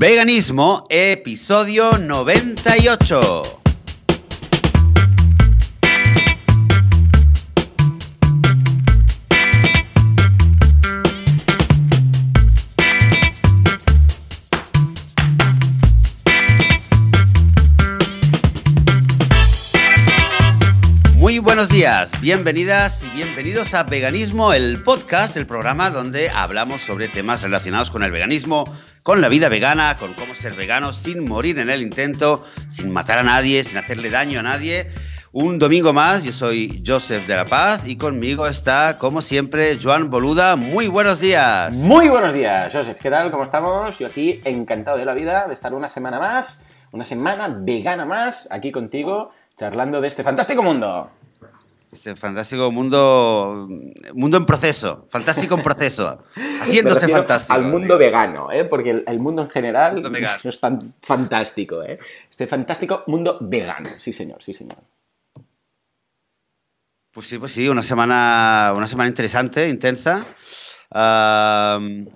Veganismo, episodio 98. Muy buenos días, bienvenidas y bienvenidos a Veganismo, el podcast, el programa donde hablamos sobre temas relacionados con el veganismo, con la vida vegana, con cómo ser vegano sin morir en el intento, sin matar a nadie, sin hacerle daño a nadie. Un domingo más, yo soy Joseph de la Paz y conmigo está, como siempre, Joan Boluda. Muy buenos días. Muy buenos días, Joseph. ¿Qué tal? ¿Cómo estamos? Yo aquí encantado de la vida de estar una semana más, una semana vegana más, aquí contigo, charlando de este fantástico mundo. Este fantástico mundo, mundo en proceso, fantástico en proceso, haciéndose fantástico. Al mundo digo. vegano, ¿eh? porque el, el mundo en general Mundo no es tan fantástico. ¿eh? Este fantástico mundo vegano, sí señor, sí señor. Pues sí, pues sí, una semana, una semana interesante, intensa.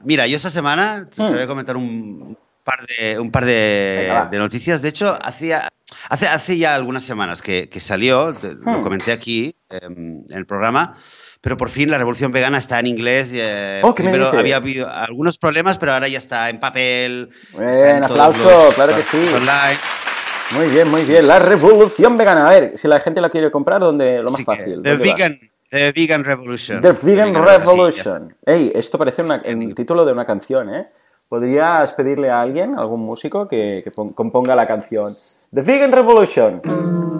Mira, yo esta semana te Hmm. voy a comentar un par de, un par de noticias. De hecho, hacía, hace, hace ya algunas semanas que, que salió, te- lo Hmm. comenté aquí em, en el programa, pero por fin la revolución vegana está en inglés. eh, Oh, ¿qué me primero había habido algunos problemas, pero ahora ya está en papel. Bien, está en todos aplauso, los- claro que sí. Online. Muy bien, muy bien. La revolución vegana. A ver, si la gente la quiere comprar, ¿dónde? Lo más que, fácil. The. Vegan, the vegan Revolution. The Vegan sí, está. Revolution. Ey, esto parece una- Sí, el título de una canción, ¿eh? ¿Podrías pedirle a alguien, algún músico, que, que pon- componga la canción The Vegan Revolution?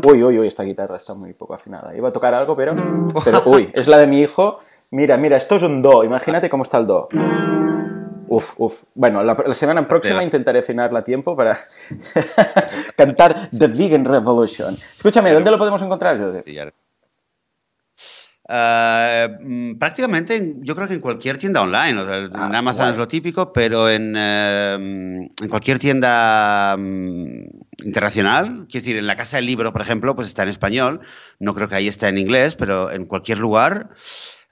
Uy, uy, uy, esta guitarra está muy poco afinada. Iba a tocar algo, pero... Pero, uy, es la de mi hijo. Mira, mira, esto es un do. Imagínate cómo está el do. Uf, uf. Bueno, la, la semana próxima intentaré afinarla a tiempo para cantar The Vegan Revolution. Escúchame, ¿dónde lo podemos encontrar, Joseph? Ah, mm, prácticamente en- yo creo que en cualquier tienda online, o sea, Ah, en Amazon es lo típico, pero en, eh, en cualquier tienda mm, internacional, quiero decir, en la Casa del Libro, por ejemplo, pues está en español, no creo que ahí esté en inglés, pero en cualquier lugar,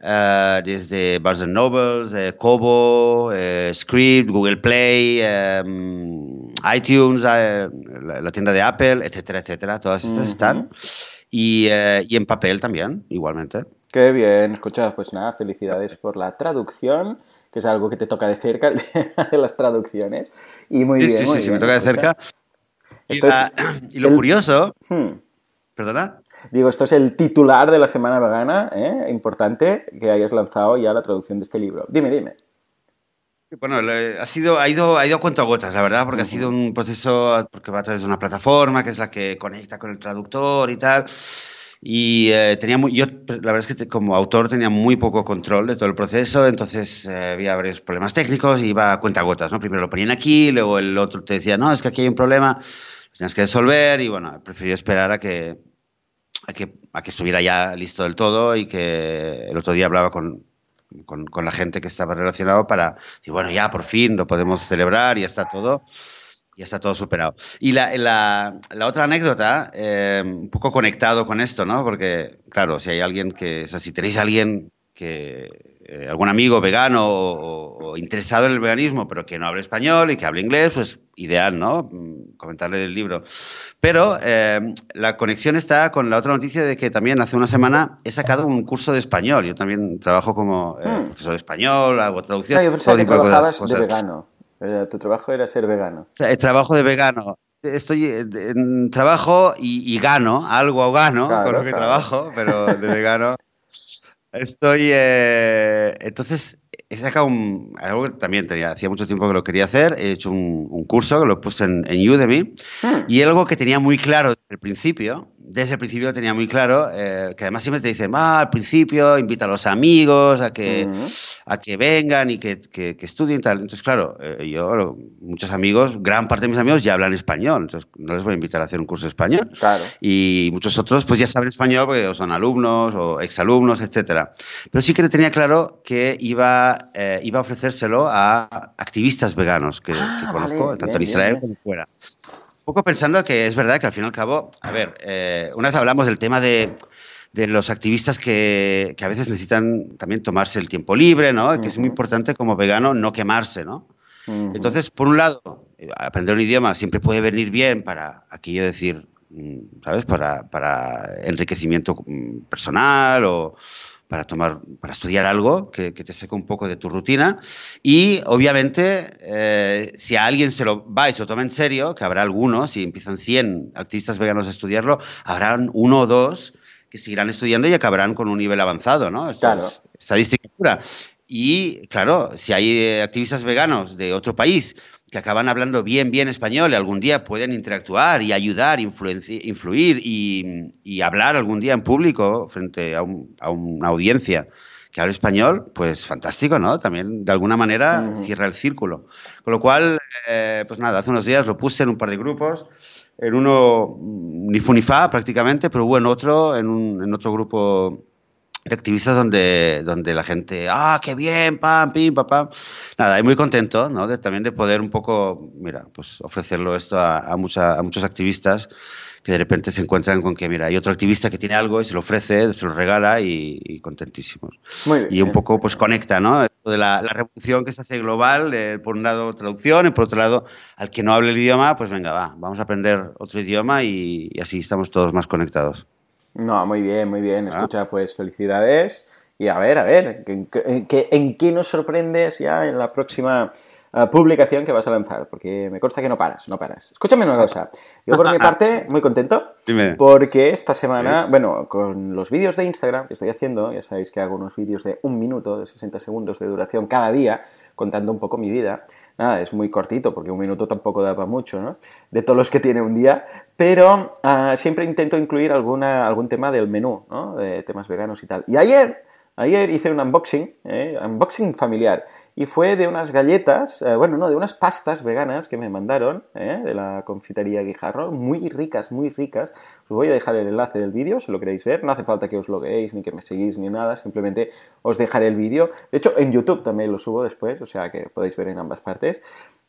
eh, desde Barnes Nobles, eh, Kobo, eh, Script, Google Play, eh, mm, iTunes, eh, la, la tienda de Apple, etcétera, etcétera, todas estas están. Y, eh, y en papel también, igualmente. Qué bien, escucha, pues nada, felicidades por la traducción, que es algo que te toca de cerca, el tema de las traducciones. Y muy Sí, bien, sí, muy sí, bien, me toca de cerca. Y, la- lo el- curioso, Hmm. perdona, Digo, esto es el titular de la semana vegana, ¿eh? Importante que hayas lanzado ya la traducción de este libro. Dime, dime. bueno, ha sido, ha ido, ha ido a cuento gotas, la verdad, porque ha sido un proceso, porque va a través de una plataforma que es la que conecta con el traductor y tal. Y eh, tenía yo, la verdad es que como autor tenía muy poco control de todo el proceso, entonces eh, había varios problemas técnicos y iba a cuenta gotas, ¿no? Primero lo ponían aquí, luego el otro te decía, no, es que aquí hay un problema, tienes que resolver y bueno, preferí esperar a que, a que, estuviera ya listo del todo y que el otro día hablaba con, con, la gente que estaba relacionado para decir, bueno, ya por fin lo podemos celebrar ya está todo. Ya está todo superado. Y la, la, la otra anécdota, eh, un poco conectado con esto, ¿no? Porque, claro, si hay alguien que, o sea, si tenéis a alguien que, eh, algún amigo vegano o, o interesado en el veganismo, pero que no hable español y que hable inglés, pues ideal, ¿no? Mm, Comentarle del libro. Pero eh, la conexión está con la otra noticia de que también hace una semana he sacado un curso de español. Yo también trabajo como eh, Hmm. profesor de español, hago traducción. Ah, yo pensaba que cosas- trabajabas de vegano. Eh, Tu trabajo era ser vegano. O el trabajo de vegano. Estoy en, en trabajo y, y gano, algo gano Claro, con lo que claro. trabajo, pero de vegano. Estoy. eh, entonces, he sacado un, algo que también tenía, hacía mucho tiempo que lo quería hacer. He hecho un, un curso que lo he puesto en, en Udemy Hmm. y algo que tenía muy claro desde el principio. Desde el principio lo tenía muy claro, eh, que además siempre te dicen, va, al principio invita a los amigos a que, Ujú. a que vengan y que, que, que estudien tal. Entonces, claro, eh, yo, muchos amigos, gran parte de mis amigos ya hablan español, entonces no les voy a invitar a hacer un curso de español. Claro. Y muchos otros pues ya saben español porque o son alumnos o exalumnos, etcétera. Pero sí que tenía claro que iba, eh, iba a ofrecérselo a activistas veganos que, Ah, que conozco, vale, tanto bien, en Israel bien, como fuera. Poco pensando que es verdad que al fin y al cabo, a ver, eh, una vez hablamos del tema de, de los activistas que, que a veces necesitan también tomarse el tiempo libre, ¿no? Que es muy importante como vegano no quemarse, ¿no? Entonces, por un lado, aprender un idioma siempre puede venir bien para aquello decir, mm, ¿sabes? Para, para enriquecimiento mm, personal o para tomar, para estudiar algo que, te seca un poco de tu rutina. Y obviamente, eh, si a alguien se lo va y se lo toma en serio, que habrá algunos, si empiezan 100 activistas veganos a estudiarlo, habrán uno o dos que seguirán estudiando y acabarán con un nivel avanzado, ¿no? claro. estadística pura. Y claro, si hay eh, activistas veganos de otro país que acaban hablando bien, bien español y algún día pueden interactuar y ayudar, influir y, hablar algún día en público frente a, una audiencia que habla español, pues fantástico, ¿no? También de alguna manera cierra el círculo. Con lo cual, eh, pues nada, hace unos días lo puse en un par de grupos, en uno ni fu ni fa prácticamente, pero hubo en otro, en, un, en otro grupo de activistas donde, donde la gente, ah, qué bien, pam, pim, pam, pam. Nada, y muy contento, ¿no? De, también de poder un poco, mira, pues ofrecerlo esto a, a, a muchos activistas que de repente se encuentran con que, mira, hay otro activista que tiene algo y se lo ofrece, se lo regala y, contentísimos. Muy bien, y un poco, pues conecta, ¿no? De la, la revolución que se hace global, eh, por un lado traducción y por otro lado, al que no hable el idioma, pues venga, va, vamos a aprender otro idioma y así estamos todos más conectados. No, muy bien, muy bien. Ah. Escucha, pues felicidades. Y a ver, a ver, ¿en, qué nos sorprendes ya en la próxima eh, publicación que vas a lanzar? Porque me consta que no paras, no paras. Escúchame una cosa. Yo por mi parte, muy contento. Dime. Porque esta semana, bueno, con los vídeos de Instagram que estoy haciendo, ya sabéis que hago unos vídeos de un minuto, de 60 segundos de duración cada día, contando un poco mi vida es muy cortito porque un minuto tampoco da para mucho, ¿no? De todos los que tiene un día, pero ah, siempre intento incluir alguna, algún tema del menú, ¿no? De temas veganos y tal. Y ayer, ayer hice un unboxing, ¿eh? unboxing familiar, y fue de unas galletas, eh, bueno, no, de unas pastas veganas que me mandaron ¿eh? de la confitería Guijarro, muy ricas, muy ricas. Os voy a dejar el enlace del vídeo si lo queréis ver. No hace falta que os logueéis ni que me seguís ni nada, simplemente os dejaré el vídeo. De hecho, en YouTube también lo subo después, o sea que podéis ver en ambas partes.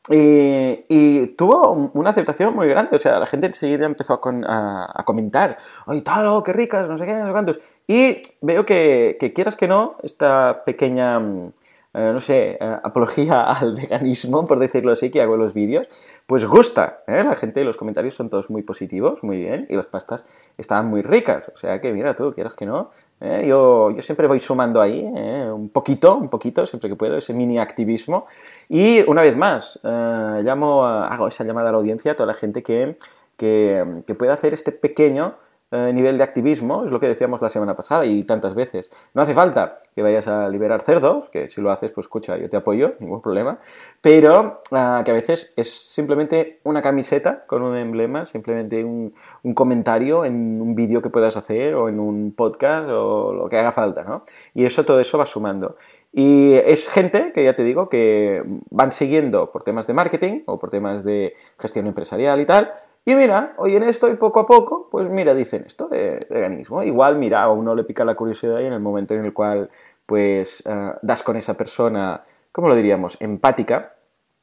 Y, tuvo una aceptación muy grande, o sea, la gente enseguida empezó a, comentar, ¡ay, tal, oh, qué ricas, no sé qué, no sé cuántos! Y veo que, que quieras que no, esta pequeña mm, eh, no sé, eh, apología al veganismo, por decirlo así, que hago en los vídeos, pues gusta. ¿eh? La gente, los comentarios son todos muy positivos, muy bien, y las pastas estaban muy ricas. O sea que, mira tú, quieras que no, yo, yo siempre voy sumando ahí un poquito, un poquito, siempre que puedo, ese mini activismo. Y una vez más, llamo, hago esa llamada a la audiencia, a toda la gente que, que, que pueda hacer este pequeño eh, nivel de activismo, es lo que decíamos la semana pasada y tantas veces. No hace falta que vayas a liberar cerdos, que si lo haces, pues escucha, yo te apoyo, ningún problema, pero ah, que a veces es simplemente una camiseta con un emblema, simplemente un, un comentario en un vídeo que puedas hacer o en un podcast o lo que haga falta, ¿no? Y eso, todo eso va sumando. Y es gente que ya te digo que van siguiendo por temas de marketing o por temas de gestión empresarial y tal, y mira, hoy en esto y poco a poco, pues mira, dicen esto de veganismo. Igual, mira, a uno le pica la curiosidad y en el momento en el cual, pues, eh, das con esa persona, ¿cómo lo diríamos? Empática,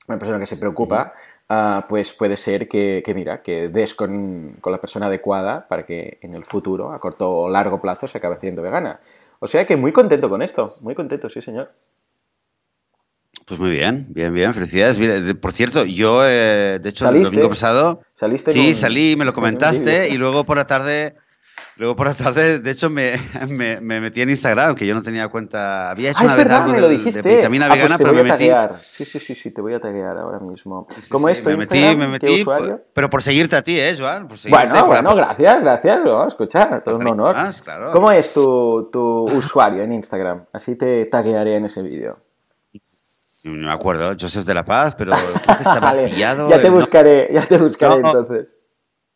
una persona que se preocupa, ah, pues puede ser que, mira, que des con, con, la persona adecuada para que en el futuro, a corto o largo plazo, se acabe haciendo vegana. O sea que muy contento con esto, muy contento, sí, señor. Pues muy bien, bien, bien, felicidades. Por cierto, yo, eh, de hecho, el domingo pasado. ¿Saliste sí, salí, me lo comentaste y luego por la tarde. Luego por la tarde, de hecho, me, me, metí en Instagram, que yo no tenía cuenta. Había hecho ah, una vez algo me lo dijiste. de vitamina ah, pues vegana, pero me metí. Sí, sí, sí, sí, te voy a taguear ahora mismo. ¿Cómo es tu me metí, me metí, usuario? Pero por seguirte a ti, ¿eh, Joan? Por bueno, bueno, gracias, gracias. ¿no? Escucha, todo un honor. ¿Cómo es tu, tu usuario en Instagram? Así te taguearé en ese vídeo. No me acuerdo, Joseph de la Paz, pero creo que estaba vale, Ya te buscaré, ya te buscaré entonces.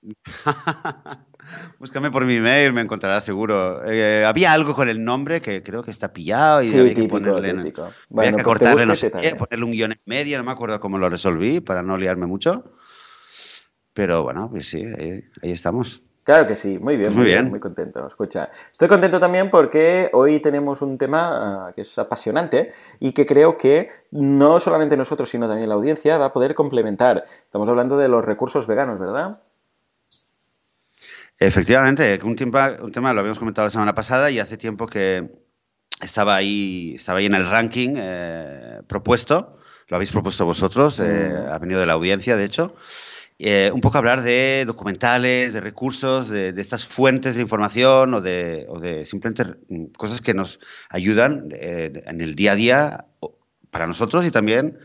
Búscame por mi mail, me encontrarás seguro. Eh, había algo con el nombre que creo que está pillado y sí, había que ponerle. Típico. Bueno, había que pues cortarle no sé qué, ponerle un guion en medio, no me acuerdo cómo lo resolví para no liarme mucho. Pero bueno, pues sí, ahí, ahí estamos. Claro que sí, muy bien, muy, bien. muy contento. Escucha, estoy contento también porque hoy tenemos un tema ah, que es apasionante y que creo que no solamente nosotros, sino también la audiencia va a poder complementar. Estamos hablando de los recursos veganos, ¿verdad? Efectivamente, un tema, un tema lo habíamos comentado la semana pasada y hace tiempo que estaba ahí, estaba ahí en el ranking eh, propuesto lo habéis propuesto vosotros, eh, ha venido de la audiencia, de hecho. Eh, un poco hablar de documentales, de recursos, de, estas fuentes de información o de, o de, simplemente cosas que nos ayudan eh, en el día a día para nosotros y también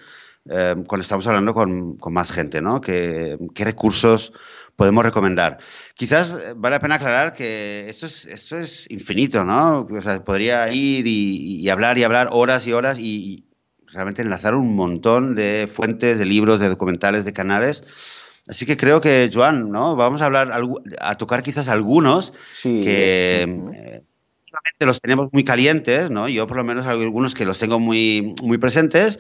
eh, cuando estamos hablando con, con más gente, ¿no? ¿Qué, ¿Qué, recursos podemos recomendar? Quizás vale la pena aclarar que esto es, esto es infinito, ¿no? O sea, podría ir y, y hablar y hablar horas y horas y, y realmente enlazar un montón de fuentes, de libros, de documentales, de canales Así que creo que, Joan, ¿no? Vamos a hablar, a tocar quizás algunos sí. que eh, los tenemos muy calientes, ¿no? Yo por lo menos algunos que los tengo muy, muy presentes,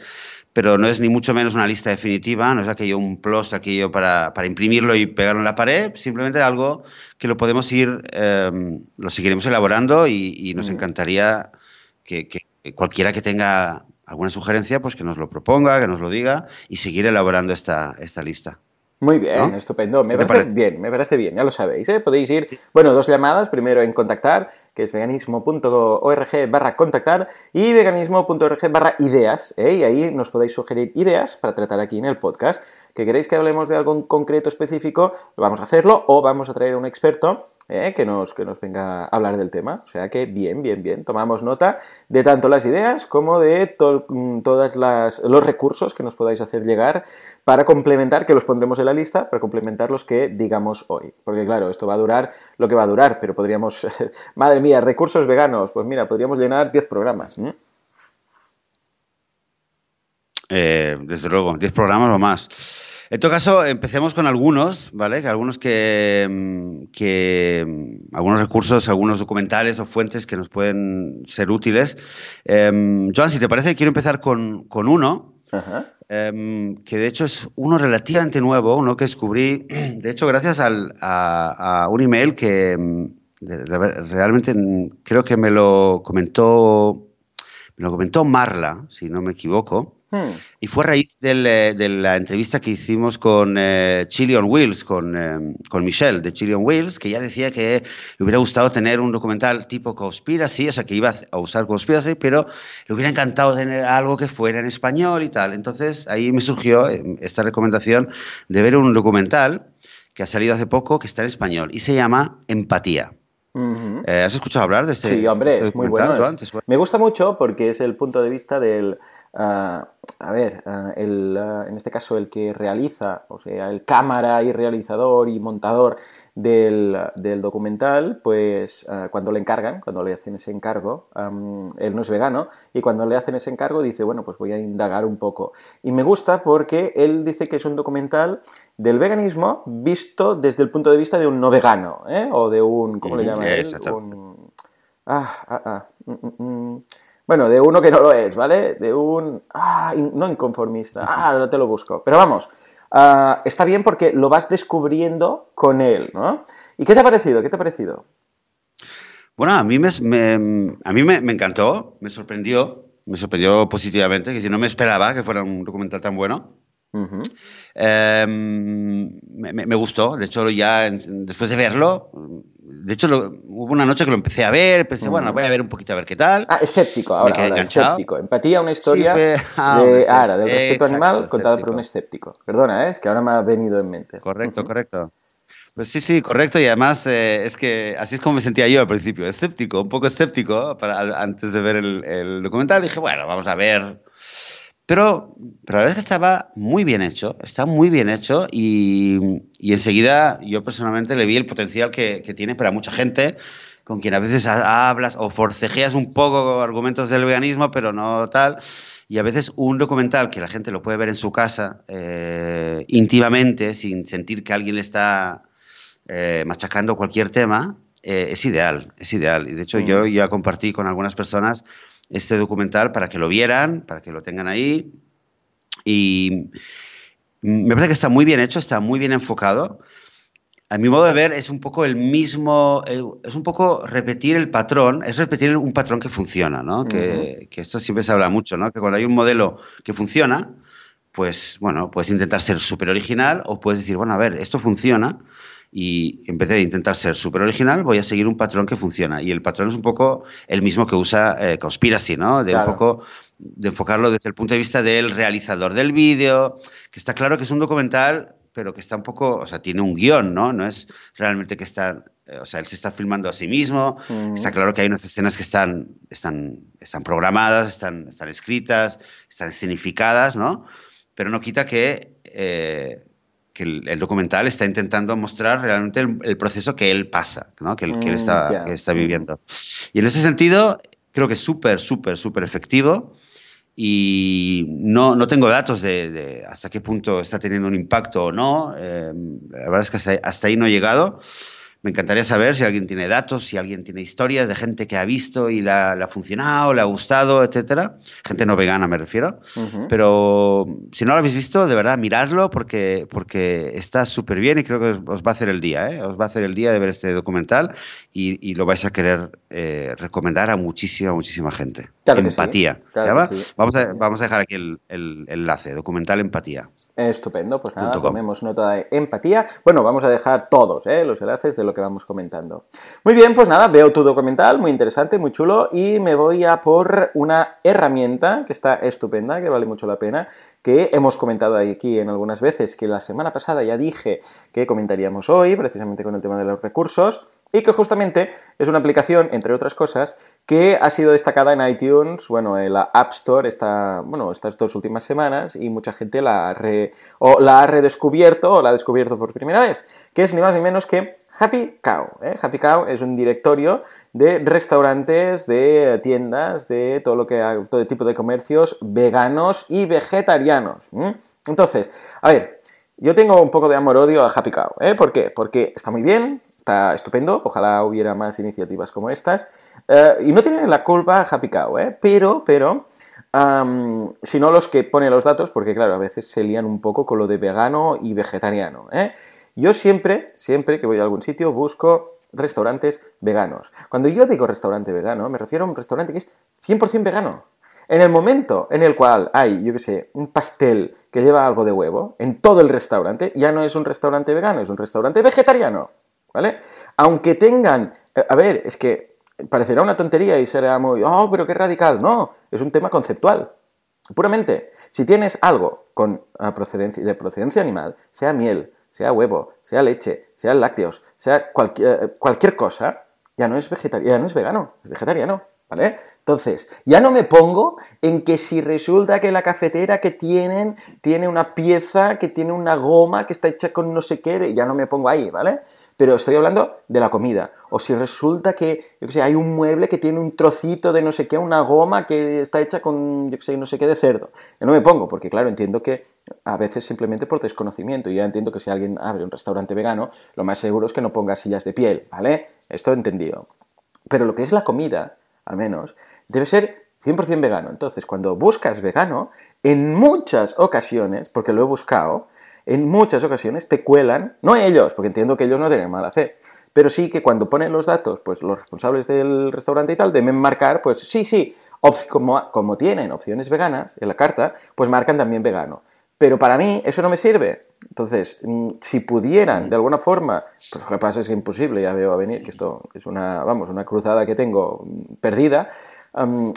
pero no es ni mucho menos una lista definitiva, no es aquello un plus, aquello para, para imprimirlo y pegarlo en la pared, simplemente algo que lo podemos ir, eh, lo seguiremos elaborando y, y nos encantaría que, que cualquiera que tenga alguna sugerencia, pues que nos lo proponga, que nos lo diga y seguir elaborando esta, esta lista. Muy bien, ¿no? estupendo. Me parece, bien, me parece bien, ya lo sabéis. ¿eh? Podéis ir, bueno, dos llamadas, primero en contactar, que es veganismo.org barra contactar y veganismo.org barra ideas, ¿eh? y ahí nos podéis sugerir ideas para tratar aquí en el podcast. Que queréis que hablemos de algo concreto específico, vamos a hacerlo o vamos a traer a un experto ¿eh? que, nos, que nos venga a hablar del tema. O sea que bien, bien, bien. Tomamos nota de tanto las ideas como de to todos los recursos que nos podáis hacer llegar para complementar, que los pondremos en la lista, para complementar los que digamos hoy. Porque claro, esto va a durar lo que va a durar, pero podríamos, madre mía, recursos veganos, pues mira, podríamos llenar 10 programas. ¿eh? Eh, desde luego, 10 programas o más. En todo caso, empecemos con algunos, ¿vale? Algunos que, mm, que mm, algunos recursos, algunos documentales o fuentes que nos pueden ser útiles. Eh, Joan, si te parece, quiero empezar con, con uno. Eh, que de hecho es uno relativamente nuevo, uno que descubrí, de hecho, gracias al, a, a, un email que mm, de, realmente creo que me lo comentó, me lo comentó Marla, si no me equivoco. Hmm. Y fue a raíz del, de la entrevista que hicimos con eh, Chili on Wheels, con, eh, con, Michelle de Chili on Wheels, que ya decía que le hubiera gustado tener un documental tipo Conspiracy, o sea, que iba a usar Conspiracy, pero le hubiera encantado tener algo que fuera en español y tal. Entonces ahí me surgió eh, esta recomendación de ver un documental que ha salido hace poco, que está en español, y se llama Empatía. Uh -huh. eh, ¿Has escuchado hablar de este? Sí, hombre, este es muy bueno. Es, me gusta mucho porque es el punto de vista del Uh, a ver, uh, el, uh, en este caso el que realiza, o sea, el cámara y realizador y montador del, del documental, pues cuando le encargan, cuando le hacen ese encargo, um, él no es vegano, y cuando le hacen ese encargo dice, bueno, pues voy a indagar un poco. Y me gusta porque él dice que es un documental del veganismo visto desde el punto de vista de un no vegano, ¿eh? o de un, ¿cómo le llama él? Un, ah, ah, ah, mm, mm, bueno, de uno que no lo es, ¿vale? De un... Ah, no inconformista. Ah, ahora te lo busco. Pero vamos, uh, está bien porque lo vas descubriendo con él, ¿no? ¿Y qué te ha parecido? ¿Qué te ha parecido? Bueno, a mí me, me a mí me, me, encantó, me sorprendió, me sorprendió positivamente, que si no me esperaba que fuera un documental tan bueno. Uh -huh. eh, me, me, gustó, de hecho ya después de verlo, de hecho lo, hubo una noche que lo empecé a ver, pensé, uh -huh. bueno, voy a ver un poquito a ver qué tal. Ah, escéptico, ahora, ahora escéptico. Empatía, una historia sí, fue, ah, de, ahora, del respeto exacto, animal contada por un escéptico. Perdona, ¿eh? es que ahora me ha venido en mente. Correcto, uh -huh. correcto. Pues sí, sí, correcto. Y además eh, es que así es como me sentía yo al principio, escéptico, un poco escéptico para, antes de ver el, el documental. dije, bueno, vamos a ver pero, pero la verdad es que estaba muy bien hecho, está muy bien hecho y, y enseguida yo personalmente le vi el potencial que, que, tiene para mucha gente con quien a veces hablas o forcejeas un poco argumentos del veganismo, pero no tal. Y a veces un documental que la gente lo puede ver en su casa eh, íntimamente, sin sentir que alguien le está eh, machacando cualquier tema, eh, es ideal, es ideal. Y de hecho mm. yo ya compartí con algunas personas este documental para que lo vieran, para que lo tengan ahí. Y me parece que está muy bien hecho, está muy bien enfocado. A mi modo de ver, es un poco el mismo, es un poco repetir el patrón, es repetir un patrón que funciona, ¿no? Uh -huh. que, que, esto siempre se habla mucho, ¿no? Que cuando hay un modelo que funciona, pues, bueno, puedes intentar ser súper original o puedes decir, bueno, a ver, esto funciona, y en vez de intentar ser súper original, voy a seguir un patrón que funciona. Y el patrón es un poco el mismo que usa eh, Conspiracy, ¿no? De claro. un poco de enfocarlo desde el punto de vista del realizador del vídeo, que está claro que es un documental, pero que está un poco, o sea, tiene un guion, ¿no? No es realmente que está, eh, o sea, él se está filmando a sí mismo, está claro que hay unas escenas que están, están, están programadas, están, están escritas, están escenificadas, ¿no? Pero no quita que... Eh, que el, documental está intentando mostrar realmente el, proceso que él pasa, ¿no? que, él, mm, está, que está viviendo. Y en ese sentido, creo que es súper, súper, súper efectivo y no, no tengo datos de, hasta qué punto está teniendo un impacto o no. Eh, la verdad es que hasta, ahí no he llegado. Me encantaría saber si alguien tiene datos, si alguien tiene historias de gente que ha visto y le ha funcionado, le ha gustado, etcétera. Gente no vegana me refiero. Pero si no lo habéis visto, de verdad, miradlo porque, porque está súper bien y creo que os, va a hacer el día. ¿eh? Os va a hacer el día de ver este documental y, lo vais a querer eh, recomendar a muchísima, muchísima gente. Empatía. vamos, a, vamos a dejar aquí el, el enlace, documental Empatía. Estupendo, pues nada, tomemos nota de empatía. Bueno, vamos a dejar todos ¿eh? los enlaces de lo que vamos comentando. Muy bien, pues nada, veo tu documental, muy interesante, muy chulo, y me voy a por una herramienta que está estupenda, que vale mucho la pena, que hemos comentado aquí en algunas veces, que la semana pasada ya dije que comentaríamos hoy, precisamente con el tema de los recursos, y que justamente es una aplicación, entre otras cosas, que ha sido destacada en iTunes, bueno, en la App Store esta, bueno, estas dos últimas semanas y mucha gente la, o la ha redescubierto o la ha descubierto por primera vez, que es ni más ni menos que Happy Cow. ¿eh? Happy Cow es un directorio de restaurantes, de tiendas, de todo lo que todo tipo de comercios veganos y vegetarianos. Entonces, a ver, yo tengo un poco de amor-odio a Happy Cow. ¿eh? ¿Por qué? Porque está muy bien, está estupendo, ojalá hubiera más iniciativas como estas. Eh, y no tiene la culpa Happy Cow, ¿eh? pero, pero, sino los que ponen los datos, porque claro, a veces se lían un poco con lo de vegano y vegetariano. ¿eh? Yo siempre, siempre que voy a algún sitio, busco restaurantes veganos. Cuando yo digo restaurante vegano, me refiero a un restaurante que es 100% vegano. En el momento en el cual hay, yo qué sé, un pastel que lleva algo de huevo en todo el restaurante, ya no es un restaurante vegano, es un restaurante vegetariano. ¿Vale? Aunque tengan, eh, a ver, es que parecerá una tontería y será muy, oh, pero qué radical. No, es un tema conceptual. Puramente, si tienes algo ah, de procedencia animal, sea miel, sea huevo, sea leche, sea lácteos, sea eh, cualquier cosa, ya no es vegetariano, ya no es vegano, es vegetariano, ¿vale? Entonces, ya no me pongo en que si resulta que la cafetera que tienen tiene una pieza que tiene una goma que está hecha con no sé qué, ya no me pongo ahí, ¿vale? Pero estoy hablando de la comida. O si resulta que, yo qué sé, hay un mueble que tiene un trocito de no sé qué, una goma que está hecha con, yo qué sé, no sé qué de cerdo. Yo no me pongo, porque claro, entiendo que a veces simplemente por desconocimiento. Yo ya entiendo que si alguien abre un restaurante vegano, lo más seguro es que no ponga sillas de piel, ¿vale? Esto entendido. Pero lo que es la comida, al menos, debe ser 100% vegano. Entonces, cuando buscas vegano, en muchas ocasiones, porque lo he buscado, en muchas ocasiones te cuelan, no ellos, porque entiendo que ellos no tienen mala fe, pero sí que cuando ponen los datos, pues los responsables del restaurante y tal deben marcar, pues sí, sí, como, como tienen opciones veganas en la carta, pues marcan también vegano. Pero para mí eso no me sirve. Entonces, mm, si pudieran de alguna forma, pues lo que pasa es que imposible, ya veo a venir que esto es una, vamos, una cruzada que tengo perdida,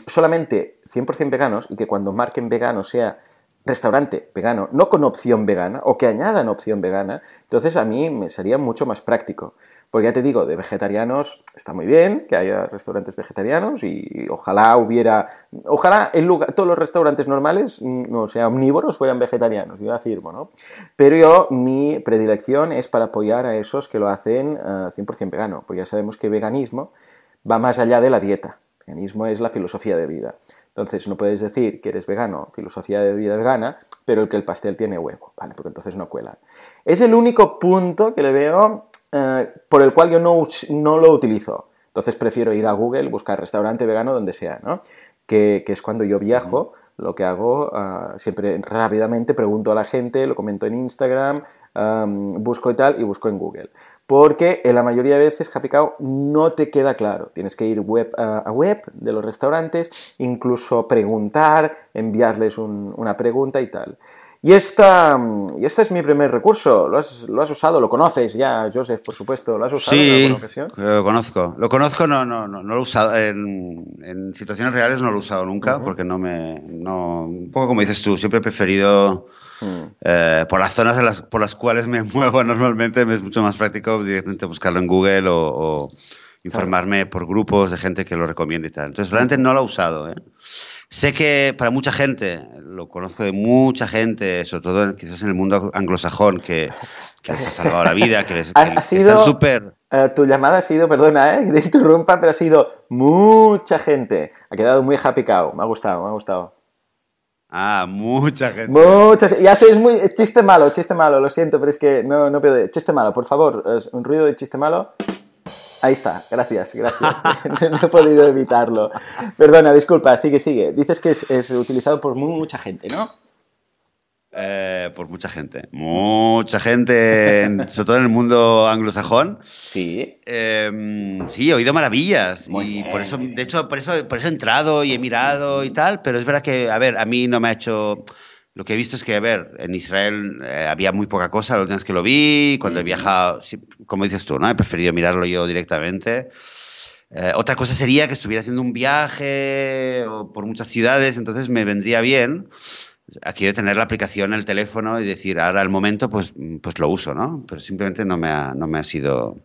solamente 100% veganos y que cuando marquen vegano sea restaurante vegano, no con opción vegana, o que añadan opción vegana, entonces a mí me sería mucho más práctico. Porque ya te digo, de vegetarianos está muy bien que haya restaurantes vegetarianos y ojalá hubiera, ojalá en lugar, todos los restaurantes normales, no sea omnívoros, fueran vegetarianos, yo afirmo, ¿no? Pero yo, mi predilección es para apoyar a esos que lo hacen 100% eh, vegano, porque ya sabemos que veganismo va más allá de la dieta. Veganismo es la filosofía de vida. Entonces no puedes decir que eres vegano, filosofía de vida vegana, pero el que el pastel tiene huevo, ¿vale? Porque entonces no cuela. Es el único punto que le veo eh, por el cual yo no, no, lo utilizo. Entonces prefiero ir a Google, buscar restaurante vegano donde sea, ¿no? Que, es cuando yo viajo, lo que hago, ah, siempre rápidamente pregunto a la gente, lo comento en Instagram, busco y tal, y busco en Google porque en la mayoría de veces Happy no te queda claro. Tienes que ir web a, web de los restaurantes, incluso preguntar, enviarles una pregunta y tal. Y, esta, y este es mi primer recurso. ¿Lo has, lo has usado? ¿Lo conoces ya, Joseph, por supuesto? ¿Lo has usado sí, en alguna ocasión? lo conozco. Lo conozco, no, no, no, no lo he usado. En, en situaciones reales no lo he usado nunca porque no me... No, un poco como dices tú, siempre he preferido... Mm. eh, por las zonas las- por las cuales me muevo normalmente me es mucho más práctico directamente buscarlo en Google o, o informarme por grupos de gente que lo recomienda y tal. Entonces realmente no lo he usado. ¿eh? Sé que para mucha gente, lo conozco de mucha gente, sobre todo quizás en el mundo anglosajón, que, que les ha salvado la vida, que, les, Ha- sido- súper... Eh, tu llamada ha sido, perdona, eh, que te interrumpa, pero ha sido mucha gente. Ha quedado muy happy cow. Me ha gustado, me ha gustado. Ah, mucha gente. Muchas, ya sé, es muy chiste malo, chiste malo, lo siento, pero es que no, no puedo. Chiste malo, por favor, un ruido de chiste malo. Ahí está, gracias, gracias. no he podido evitarlo. Perdona, disculpa, sigue, sigue. Dices que es, es utilizado por mucha gente, ¿no? Eh, por mucha gente. Mucha gente, en- sobre todo en el mundo anglosajón. Sí. Eh, sí, he oído maravillas. Muy y bien, por eso, de hecho, por eso, por eso he entrado y he mirado y tal. Pero es verdad que, a ver, a mí no me ha hecho. Lo que he visto es que, a ver, en Israel eh, había muy poca cosa la última vez que lo vi. Cuando he viajado, sí, como dices tú, ¿no? He preferido mirarlo yo directamente. Eh, otra cosa sería que estuviera haciendo un viaje o por muchas ciudades, entonces me vendría bien aquí de tener la aplicación en el teléfono y decir, ahora al momento, pues, pues lo uso, ¿no? Pero simplemente no me ha, no me ha sido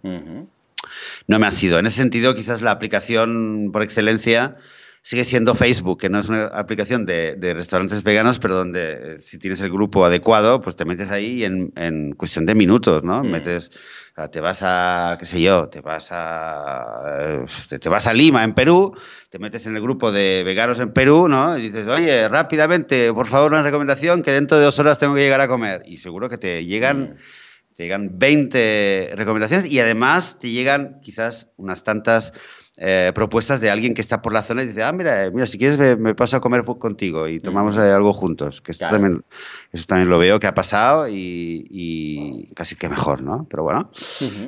no me ha sido. En ese sentido, quizás la aplicación por excelencia sigue siendo Facebook, que no es una aplicación de, de restaurantes veganos, pero donde eh, si tienes el grupo adecuado, pues te metes ahí en, en cuestión de minutos, ¿no? Mm. Metes, o sea, te vas a, qué sé yo, te vas a, eh, te, te vas a Lima, en Perú, te metes en el grupo de veganos en Perú, ¿no? Y dices, oye, rápidamente, por favor, una recomendación que dentro de dos horas tengo que llegar a comer. Y seguro que te llegan Mm. te llegan 20 recomendaciones y además te llegan quizás unas tantas eh, propuestas de alguien que está por la zona y dice, ah, mira, eh, mira, si quieres me, me paso a comer contigo y tomamos eh, algo juntos. Que esto Claro. también, eso también lo veo que ha pasado y, y casi que mejor, ¿no? Pero bueno,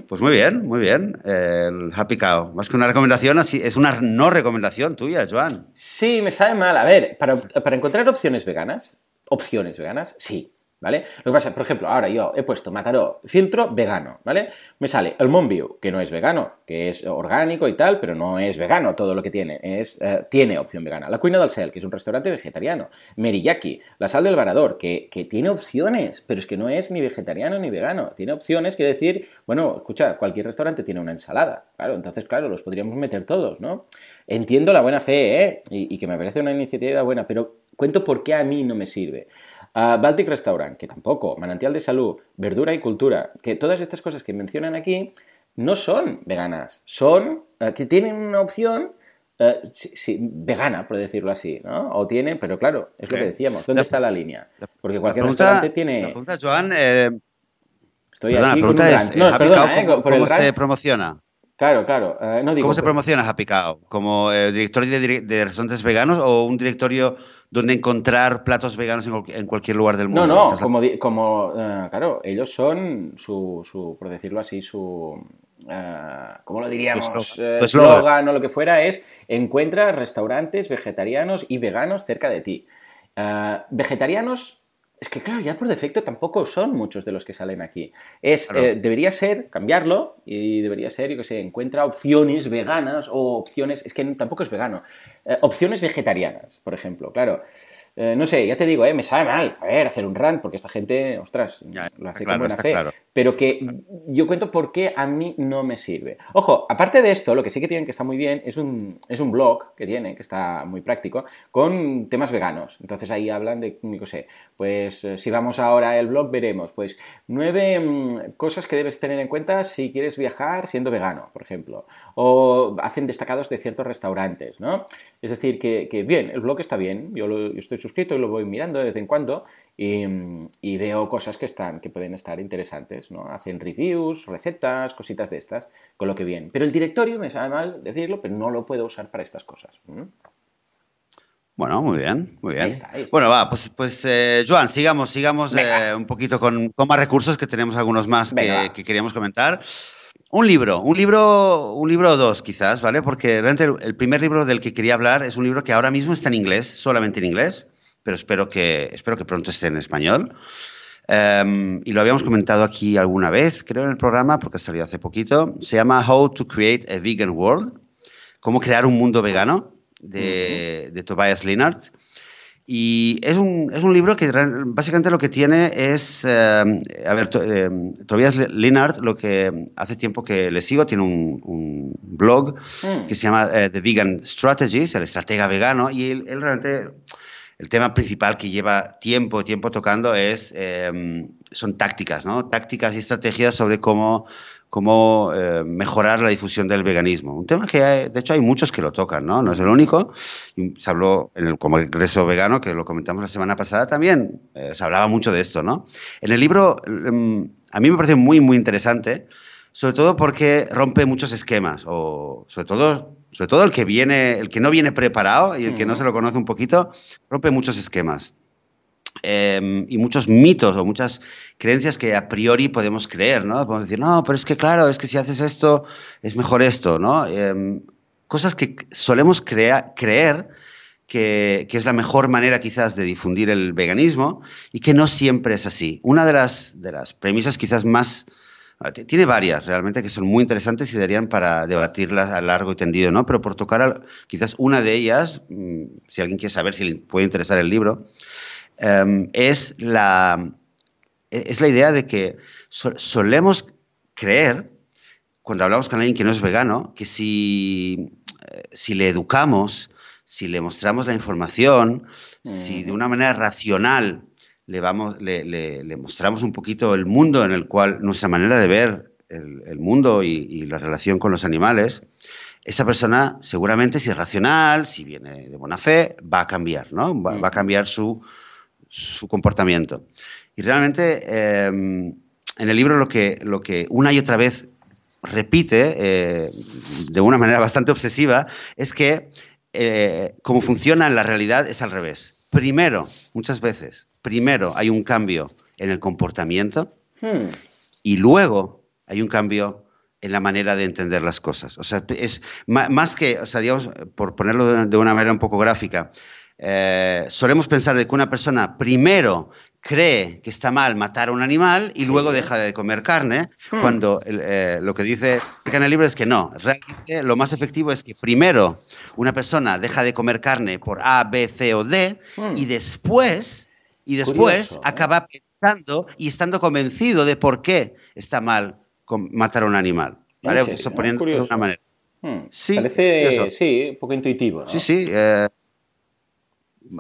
pues muy bien, muy bien. Eh, el Happy Cow. Más que una recomendación, así, es una no recomendación tuya, Joan. Sí, me sabe mal. A ver, para, para encontrar opciones veganas, opciones veganas, sí, ¿vale? Lo que pasa, por ejemplo, ahora yo he puesto Mataró, filtro vegano, ¿vale? Me sale el Monview, que no es vegano, que es orgánico y tal, pero no es vegano todo lo que tiene, es, eh, tiene opción vegana. La Cuina del Cel, que es un restaurante vegetariano. Meriyaki, la Sal del Varador, que, que tiene opciones, pero es que no es ni vegetariano ni vegano. Tiene opciones que decir, bueno, escucha, cualquier restaurante tiene una ensalada, claro, entonces, claro, los podríamos meter todos, ¿no? Entiendo la buena fe, ¿eh? Y, y que me parece una iniciativa buena, pero cuento por qué a mí no me sirve. Ah, Baltic Restaurant, que tampoco. Manantial de Salud, Verdura y Cultura, que todas estas cosas que mencionan aquí no son veganas, son eh, que tienen una opción sí, sí, vegana, por decirlo así, ¿no? O tienen, pero claro, es lo que decíamos, ¿dónde La- está la línea? Porque La cualquier pregunta, restaurante la tiene... pregunta, Joan, eh, Estoy perdona, aquí la con un pregunta es, No. ¿cómo, Por el cómo se promociona? Claro, claro. eh, no digo, ¿Cómo se por- promociona Cow? ¿Como eh, directorio de, restaurantes veganos o un directorio donde encontrar platos veganos en, en cualquier lugar del mundo? No, no, la- como, eh, claro, ellos son su, su, por decirlo así, su, eh, ¿cómo lo diríamos? Eslogan. Eh, o lo que fuera es, encuentra restaurantes vegetarianos y veganos cerca de ti. Vegetarianos, es que claro, ya por defecto tampoco son muchos de los que salen aquí. Es, Claro. eh, debería ser, cambiarlo, y debería ser, yo que sé, encuentra opciones veganas o opciones, es que tampoco es vegano, eh, opciones vegetarianas, por ejemplo, claro. Eh, no sé, ya te digo, eh, me sabe mal, a ver, hacer un rant, porque esta gente, ostras, Ya, lo hace claro, con buena fe. claro. Pero que yo cuento por qué a mí no me sirve. Ojo, aparte de esto, lo que sí que tienen que está muy bien es un, es un blog que tiene, que está muy práctico, con temas veganos. Entonces ahí hablan de, no sé, pues si vamos ahora al blog veremos, pues nueve mm, cosas que debes tener en cuenta si quieres viajar siendo vegano, por ejemplo. O hacen destacados de ciertos restaurantes, ¿no? Es decir, que, que bien, el blog está bien, yo, lo- yo estoy suscrito y lo voy mirando de vez en cuando y, y veo cosas que están, que pueden estar interesantes, ¿no? Hacen reviews, recetas, cositas de estas, con lo que bien. Pero el directorio, me sabe mal decirlo, pero no lo puedo usar para estas cosas. Bueno, muy bien, muy bien. Ahí está, ahí está. Bueno, va, pues, pues eh, Joan, sigamos, sigamos eh, un poquito con, con más recursos, que tenemos algunos más Venga, que, que queríamos comentar. Un libro, un libro, un libro o dos quizás, ¿vale? Porque realmente el, primer libro del que quería hablar es un libro que ahora mismo está en inglés, solamente en inglés, pero espero que, espero que pronto esté en español. Em, y lo habíamos comentado aquí alguna vez, creo, en el programa, porque salió hace poquito. Se llama How to Create a Vegan World, cómo crear un mundo vegano, de, de Tobias Lennart. Y es un, es un, libro que básicamente lo que tiene es, em, a ver, em, Tobias Lennart, lo que hace tiempo que le sigo, tiene un, blog mm. que se llama eh, The Vegan Strategies, el estratega vegano, y él, él realmente el tema principal que lleva tiempo, tiempo tocando es, em, son tácticas, ¿no? Tácticas y estrategias sobre cómo, cómo eh, mejorar la difusión del veganismo. Un tema que, de hecho, hay muchos que lo tocan, ¿no? No es el único. Se habló en el Congreso Vegano, que lo comentamos la semana pasada también, eh, se hablaba mucho de esto, ¿no? En el libro, em, a mí me parece muy, muy interesante, sobre todo porque rompe muchos esquemas, o sobre todo sobre todo el que viene, el que no viene preparado y el que no se lo conoce un poquito, rompe muchos esquemas. Em, y muchos mitos o muchas creencias que a priori podemos creer, ¿no? Podemos decir, no, pero es que claro, es que si haces esto, es mejor esto, ¿no? Em, cosas que solemos creer que, que, es la mejor manera quizás de difundir el veganismo y que no siempre es así. Una de las, de las premisas quizás más Ah, tiene varias realmente que son muy interesantes y darían para debatirlas a largo y tendido, ¿no? Pero por tocar quizás una de ellas, mm, si alguien quiere saber si le puede interesar el libro, em, es, la, e, es la idea de que solemos creer, cuando hablamos con alguien que no es vegano, que si, eh, si le educamos, si le mostramos la información, si de una manera racional le, vamos, le, le, mostramos un poquito el mundo en el cual, nuestra manera de ver el, mundo y, la relación con los animales, esa persona seguramente, si es racional, si viene de buena fe, va a cambiar, ¿no? Va, a cambiar su, su, comportamiento. Y realmente, em, en el libro lo que, lo que una y otra vez repite, eh, de una manera bastante obsesiva, es que eh, como funciona en la realidad es al revés. Primero, muchas veces, primero hay un cambio en el comportamiento hmm. y luego hay un cambio en la manera de entender las cosas. O sea, es más que, o sea, digamos, por ponerlo de una manera un poco gráfica, eh, solemos pensar de que una persona primero cree que está mal matar a un animal y luego deja de comer carne, hmm. cuando eh, lo que dice en el libro es que no. Realmente lo más efectivo es que primero una persona deja de comer carne por A, B, C o D hmm. y después y después ¿eh? acaba pensando y estando convencido de por qué está mal matar a un animal. ¿vale? Eso poniendo de una manera. Hmm. Sí, Parece, sí, un poco intuitivo. Sí, sí. Eh,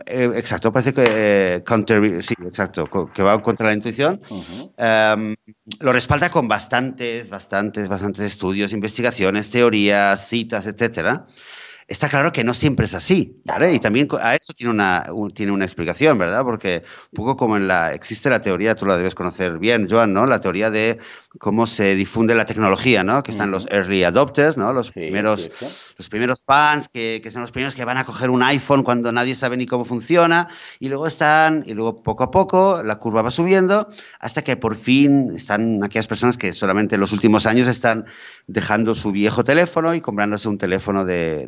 eh, exacto, parece que counter, sí, exacto, que va contra la intuición. Em, lo respalda con bastantes, bastantes, bastantes estudios, investigaciones, teorías, citas, etcétera. Está claro que no siempre es así, ¿vale? Y también a eso tiene una, tiene una explicación, ¿verdad? Porque un poco como en la, existe la teoría, tú la debes conocer bien, Joan, ¿no? La teoría de cómo se difunde la tecnología, ¿no? Que están los early adopters, ¿no? Los primeros, los primeros fans, que, que, son los primeros que van a coger un iPhone cuando nadie sabe ni cómo funciona, y luego están, y luego poco a poco la curva va subiendo, hasta que por fin están aquellas personas que solamente en los últimos años están dejando su viejo teléfono y comprándose un teléfono de de,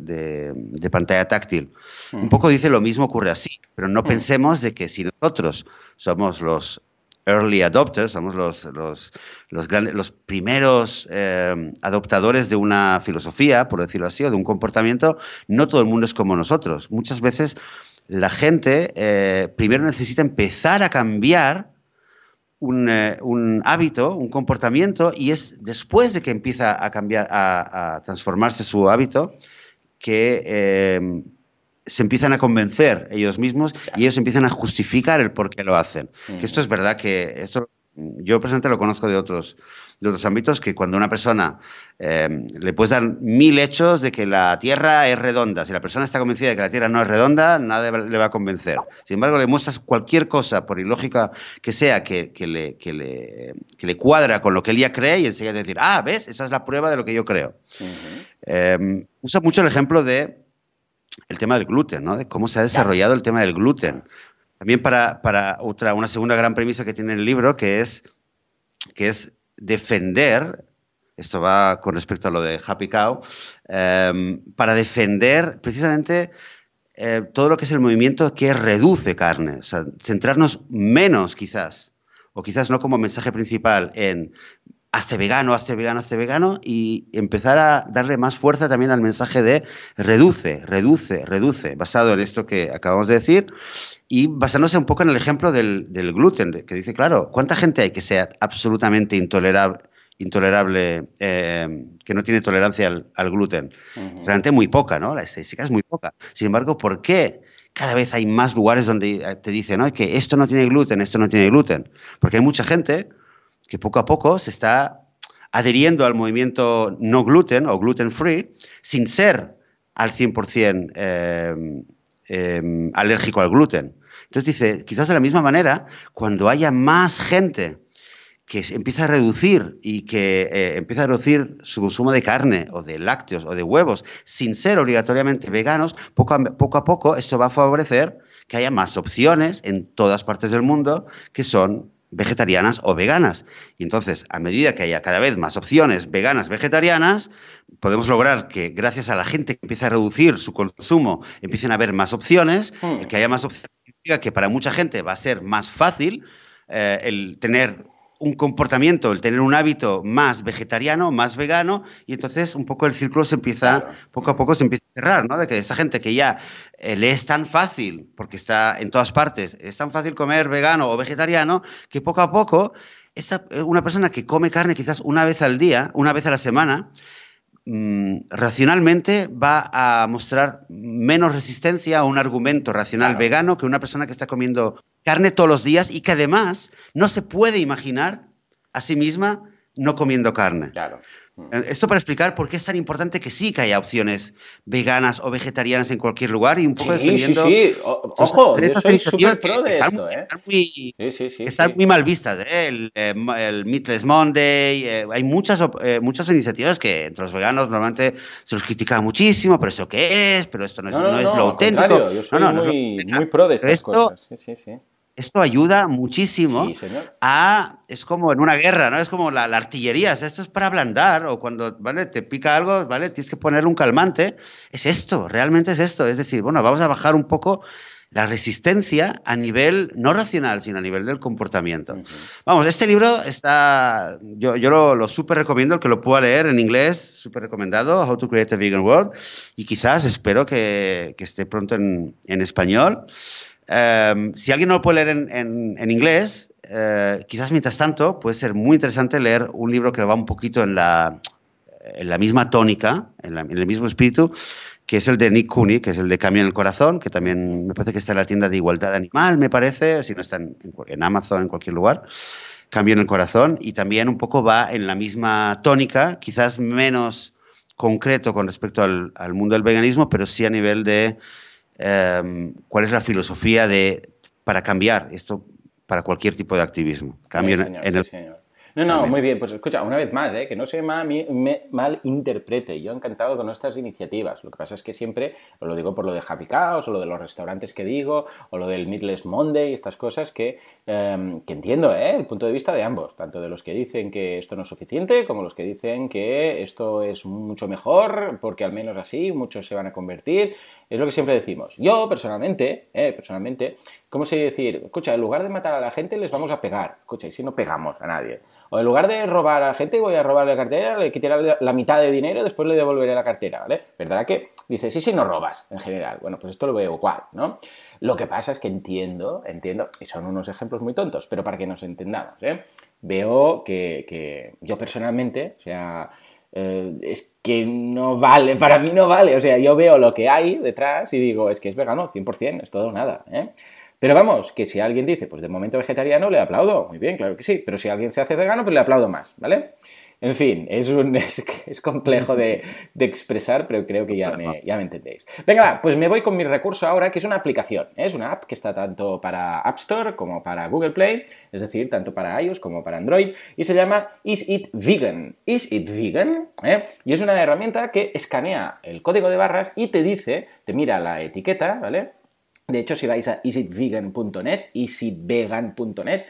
pantalla táctil. Un poco dice lo mismo ocurre así, pero no pensemos de que si nosotros somos los early adopters, somos los, los, los, grandes, los primeros eh, adoptadores de una filosofía, por decirlo así, o de un comportamiento, no todo el mundo es como nosotros. Muchas veces la gente eh, primero necesita empezar a cambiar un, eh, un, hábito, un comportamiento, y es después de que empieza a cambiar, a, a transformarse su hábito, que eh, se empiezan a convencer ellos mismos y ellos empiezan a justificar el por qué lo hacen. Que esto es verdad que esto yo personalmente lo conozco de otros, de otros ámbitos, que cuando una persona eh, le puedes dar mil hechos de que la Tierra es redonda, si la persona está convencida de que la Tierra no es redonda, nada le va a convencer. Sin embargo, le muestras cualquier cosa, por ilógica que sea, que, le, que, le, que le, cuadra con lo que él ya cree y enseguida decir, ah, ¿ves? Esa es la prueba de lo que yo creo. Em, usa mucho el ejemplo de el tema del gluten, ¿no? De cómo se ha desarrollado el tema del gluten. También para, para, otra, una segunda gran premisa que tiene el libro, que es, que es defender, esto va con respecto a lo de Happy Cow, em, para defender precisamente eh, todo lo que es el movimiento que reduce carne. O sea, centrarnos menos quizás, o quizás no como mensaje principal en hazte vegano, hazte vegano, hazte vegano, y empezar a darle más fuerza también al mensaje de reduce, reduce, reduce, basado en esto que acabamos de decir, y basándose un poco en el ejemplo del, gluten, que dice, claro, ¿cuánta gente hay que sea absolutamente intolerable? intolerable, eh, que no tiene tolerancia al, gluten. Realmente muy poca, ¿no? La estadística es muy poca. Sin embargo, ¿por qué cada vez hay más lugares donde te dicen ¿no? que esto no tiene gluten, esto no tiene gluten? Porque hay mucha gente que poco a poco se está adheriendo al movimiento no gluten o gluten free sin ser al 100% eh, eh, alérgico al gluten. Entonces dice, quizás de la misma manera, cuando haya más gente que empieza a reducir y que eh, empieza a reducir su consumo de carne o de lácteos o de huevos sin ser obligatoriamente veganos, poco, a poco esto va a favorecer que haya más opciones en todas partes del mundo que son vegetarianas o veganas. Y entonces, a medida que haya cada vez más opciones veganas, vegetarianas, podemos lograr que gracias a la gente que empieza a reducir su consumo, empiecen a haber más opciones. El que haya más opciones significa que para mucha gente va a ser más fácil eh, el tener un comportamiento, el tener un hábito más vegetariano, más vegano, y entonces un poco el círculo se empieza, poco a poco se empieza cerrar, ¿no? De que esa gente que ya eh, le es tan fácil, porque está en todas partes, es tan fácil comer vegano o vegetariano, que poco a poco, esta, eh, una persona que come carne quizás una vez al día, una vez a la semana, mm, racionalmente va a mostrar menos resistencia a un argumento racional vegano que una persona que está comiendo carne todos los días y que además no se puede imaginar a sí misma no comiendo carne. Claro. Eh, esto para explicar por qué es tan importante que sí que haya opciones veganas o vegetarianas en cualquier lugar y un poco defendiendo... Sí, sí, ojo, yo soy súper pro de están, esto, ¿eh? Están muy, mal vistas, ¿eh? El, eh, el Meatless Monday, hay muchas, muchas iniciativas que entre los veganos normalmente se los critica muchísimo, pero ¿eso qué es? Pero esto no es, no, es lo auténtico. Yo soy muy, muy, pro de estas cosas. Sí, sí, sí. Esto ayuda muchísimo a. Es como en una guerra, ¿no? Es como la, artillería. esto es para ablandar. O cuando ¿vale? te pica algo, ¿vale? Tienes que ponerle un calmante. Es esto, realmente es esto. Es decir, bueno, vamos a bajar un poco la resistencia a nivel no racional, sino a nivel del comportamiento. Vamos, este libro está, yo, yo lo, lo súper recomiendo, el que lo pueda leer en inglés, súper recomendado, How to Create a Vegan World, y quizás espero que, que esté pronto en, en español. Em, si alguien no lo puede leer en, inglés, eh, quizás mientras tanto puede ser muy interesante leer un libro que va un poquito en la, en la misma tónica, en, el mismo espíritu, que es el de Nick Cooney, que es el de Cambio en el Corazón, que también me parece que está en la tienda de Igualdad Animal, me parece, si no está en, en Amazon, en cualquier lugar. Cambio en el Corazón, y también un poco va en la misma tónica, quizás menos concreto con respecto al, al mundo del veganismo, pero sí a nivel de Em, cuál es la filosofía de, para cambiar esto para cualquier tipo de activismo. Cambio en, el, no, no, muy bien. Pues escucha, una vez más, ¿eh? que no se mal, me, malinterprete. Yo encantado con nuestras iniciativas. Lo que pasa es que siempre, os lo digo por lo de Happy Cows, o lo de los restaurantes que digo, o lo del Meatless Monday, estas cosas que, em, que entiendo ¿eh? el punto de vista de ambos, tanto de los que dicen que esto no es suficiente, como los que dicen que esto es mucho mejor, porque al menos así muchos se van a convertir. Es lo que siempre decimos. Yo, personalmente, ¿eh? personalmente, ¿cómo sé decir? Escucha, en lugar de matar a la gente, les vamos a pegar. Escucha, y si no pegamos a nadie. O en lugar de robar a la gente, voy a robarle la cartera, le quitaré la mitad de dinero, después le devolveré la cartera, ¿vale? ¿Verdad que dice, sí, sí, no robas, en general? Bueno, pues esto lo veo igual, ¿no? Lo que pasa es que entiendo, entiendo, y son unos ejemplos muy tontos, pero para que nos entendamos, ¿eh? Veo que, yo personalmente, o sea, eh, es que no vale, para mí no vale, o sea, yo veo lo que hay detrás y digo, es que es vegano, 100%, es todo o nada, ¿eh? Pero vamos, que si alguien dice, pues de momento vegetariano, le aplaudo. Muy bien, claro que sí. Pero si alguien se hace vegano, pues le aplaudo más, ¿vale? En fin, es, un, es, complejo de, expresar, pero creo que ya me, ya me entendéis. Venga, va, pues me voy con mi recurso ahora, que es una aplicación. ¿eh? Es una app que está tanto para App Store como para Google Play, es decir, tanto para iOS como para Android, y se llama Is It Vegan. Is It Vegan, ¿eh? y es una herramienta que escanea el código de barras y te dice, te mira la etiqueta, ¿vale? De hecho, si vais a easitvegan.net, easitvegan.net,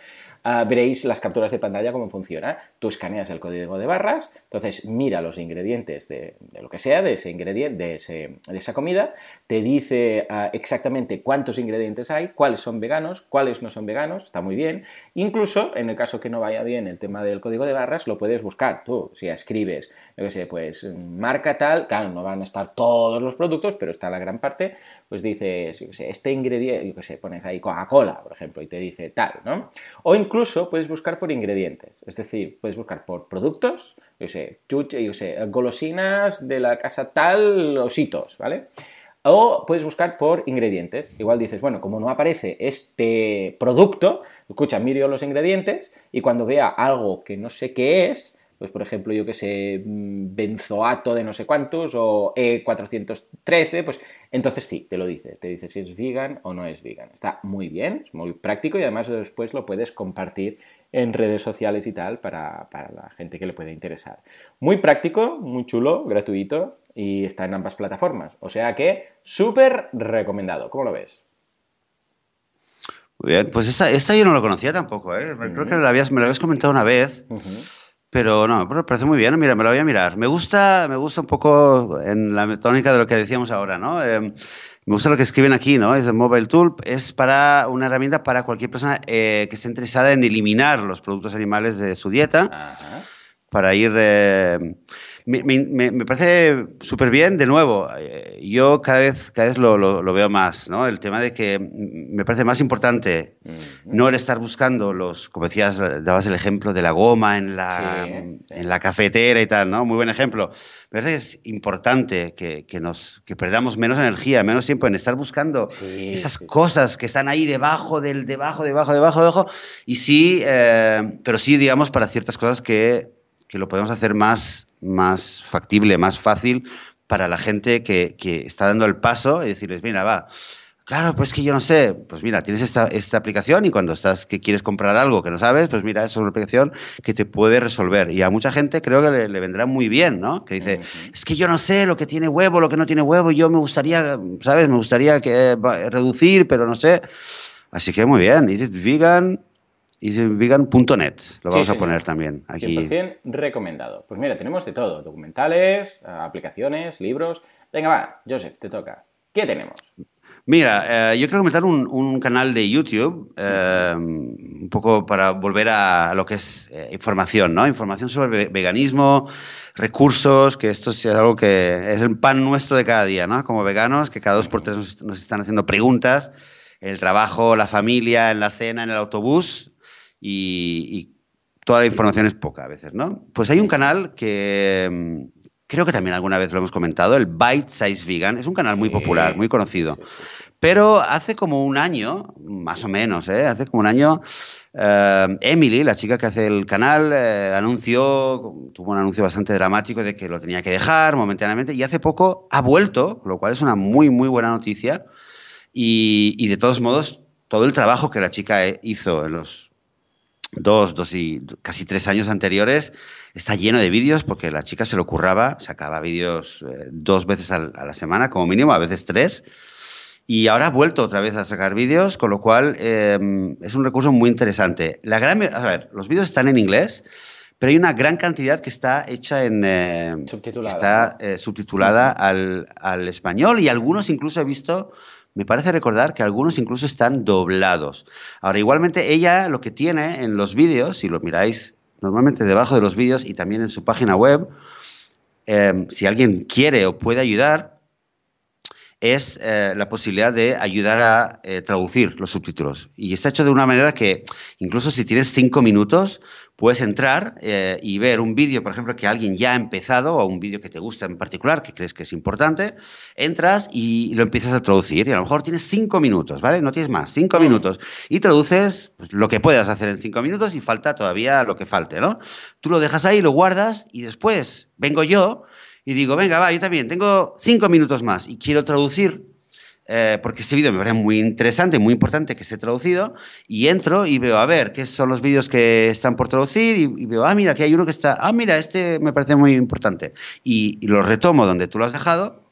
veréis las capturas de pantalla cómo funciona. Tú escaneas el código de barras, entonces mira los ingredientes de, lo que sea, de ese ingrediente, de, esa comida, te dice ah, exactamente cuántos ingredientes hay, cuáles son veganos, cuáles no son veganos, está muy bien. Incluso, en el caso que no vaya bien el tema del código de barras, lo puedes buscar tú, si escribes, yo qué sé, pues marca tal, claro, no van a estar todos los productos, pero está la gran parte, pues dices, yo qué sé, este ingrediente, yo qué sé, pones ahí Coca-Cola, por ejemplo, y te dice tal, ¿no? O incluso puedes buscar por ingredientes, es decir, puedes buscar por productos, yo sé, yo sé, golosinas de la casa tal, ositos, ¿vale? O puedes buscar por ingredientes. Igual dices, bueno, como no aparece este producto, escucha, miro los ingredientes y cuando vea algo que no sé qué es, pues por ejemplo, yo que sé, mm, benzoato de no sé cuántos o E413, pues entonces sí, te lo dice, te dice si es vegan o no es vegan. Está muy bien, es muy práctico y además después lo puedes compartir en redes sociales y tal para, para la gente que le puede interesar. Muy práctico, muy chulo, gratuito y está en ambas plataformas. O sea que súper recomendado. ¿Cómo lo ves? Muy bien, pues esta, yo no lo conocía tampoco, ¿eh? Creo que me lo habías comentado una vez. Pero no, me parece muy bien, mira, me lo voy a mirar. Me gusta, me gusta un poco en la tónica de lo que decíamos ahora, ¿no? Em, me gusta lo que escriben aquí, ¿no? Es el Mobile Tool, es para una herramienta para cualquier persona eh, que esté interesada en eliminar los productos animales de su dieta, para ir eh, me, parece súper bien, de nuevo, eh, yo cada vez, cada vez lo, veo más, ¿no? El tema de que me parece más importante no el estar buscando los, como decías, dabas el ejemplo de la goma en la, en la cafetera y tal, ¿no? Muy buen ejemplo. Me parece que es importante que, nos, que perdamos menos energía, menos tiempo en estar buscando esas cosas que están ahí debajo del, debajo, debajo, debajo, debajo, y sí, eh, pero sí, digamos, para ciertas cosas que que lo podemos hacer más, más factible, más fácil para la gente que, que está dando el paso y decirles, mira, va, Claro, pues que yo no sé. Pues mira, tienes esta, esta, aplicación y cuando estás que quieres comprar algo que no sabes, pues mira, es una aplicación que te puede resolver. Y a mucha gente creo que le, vendrá muy bien, ¿no? Que dice, es que yo no sé lo que tiene huevo, lo que no tiene huevo, yo me gustaría, ¿sabes? Me gustaría que, reducir, pero no sé. Así que muy bien. Is it vegan? easyvegan.net. Lo vamos a poner también aquí. 100% recomendado. Pues mira, tenemos de todo: documentales, aplicaciones, libros. Venga, va, Joseph, te toca. ¿Qué tenemos? Mira, eh, yo quiero comentar un, canal de YouTube, eh, un poco para volver a, lo que es eh, información, ¿no? Información sobre veganismo, recursos, que esto es algo que es el pan nuestro de cada día, ¿no? Como veganos, que cada dos por tres nos, nos están haciendo preguntas en el trabajo, la familia, en la cena, en el autobús, y, toda la información es poca a veces, ¿no? Pues hay un canal que mm, creo que también alguna vez lo hemos comentado, el Bite Size Vegan. Es un canal muy popular, muy conocido. Pero hace como un año, más o menos, ¿eh? hace como un año, eh, Emily, la chica que hace el canal, eh, anunció, tuvo un anuncio bastante dramático de que lo tenía que dejar momentáneamente y hace poco ha vuelto, lo cual es una muy, muy buena noticia. Y, y de todos modos, todo el trabajo que la chica hizo en los dos, dos y casi tres años anteriores, está lleno de vídeos porque la chica se lo curraba, sacaba vídeos eh, dos veces a la semana como mínimo, a veces tres. Y ahora ha vuelto otra vez a sacar vídeos, con lo cual em, es un recurso muy interesante. La gran, a ver, los vídeos están en inglés, pero hay una gran cantidad que está hecha en... Eh, subtitulada. Está eh, subtitulada al, al, español y algunos incluso he visto me parece recordar que algunos incluso están doblados. Ahora, igualmente ella lo que tiene en los vídeos, si lo miráis normalmente debajo de los vídeos y también en su página web, em, si alguien quiere o puede ayudar, es eh, la posibilidad de ayudar a eh, traducir los subtítulos. Y está hecho de una manera que incluso si tienes cinco minutos, puedes entrar eh, y ver un vídeo, por ejemplo, que alguien ya ha empezado o un vídeo que te gusta en particular, que crees que es importante, entras y lo empiezas a traducir y a lo mejor tienes cinco minutos, ¿vale? No tienes más, cinco minutos. Y traduces pues, lo que puedas hacer en cinco minutos y falta todavía lo que falte, ¿no? Tú lo dejas ahí, lo guardas y después vengo yo y digo, venga, va, yo también tengo cinco minutos más y quiero traducir eh, porque este vídeo me parece muy interesante, muy importante que esté traducido, y entro y veo, a ver, qué son los vídeos que están por traducir, y, veo, ah, mira, aquí hay uno que está, ah, mira, este me parece muy importante, y, lo retomo donde tú lo has dejado,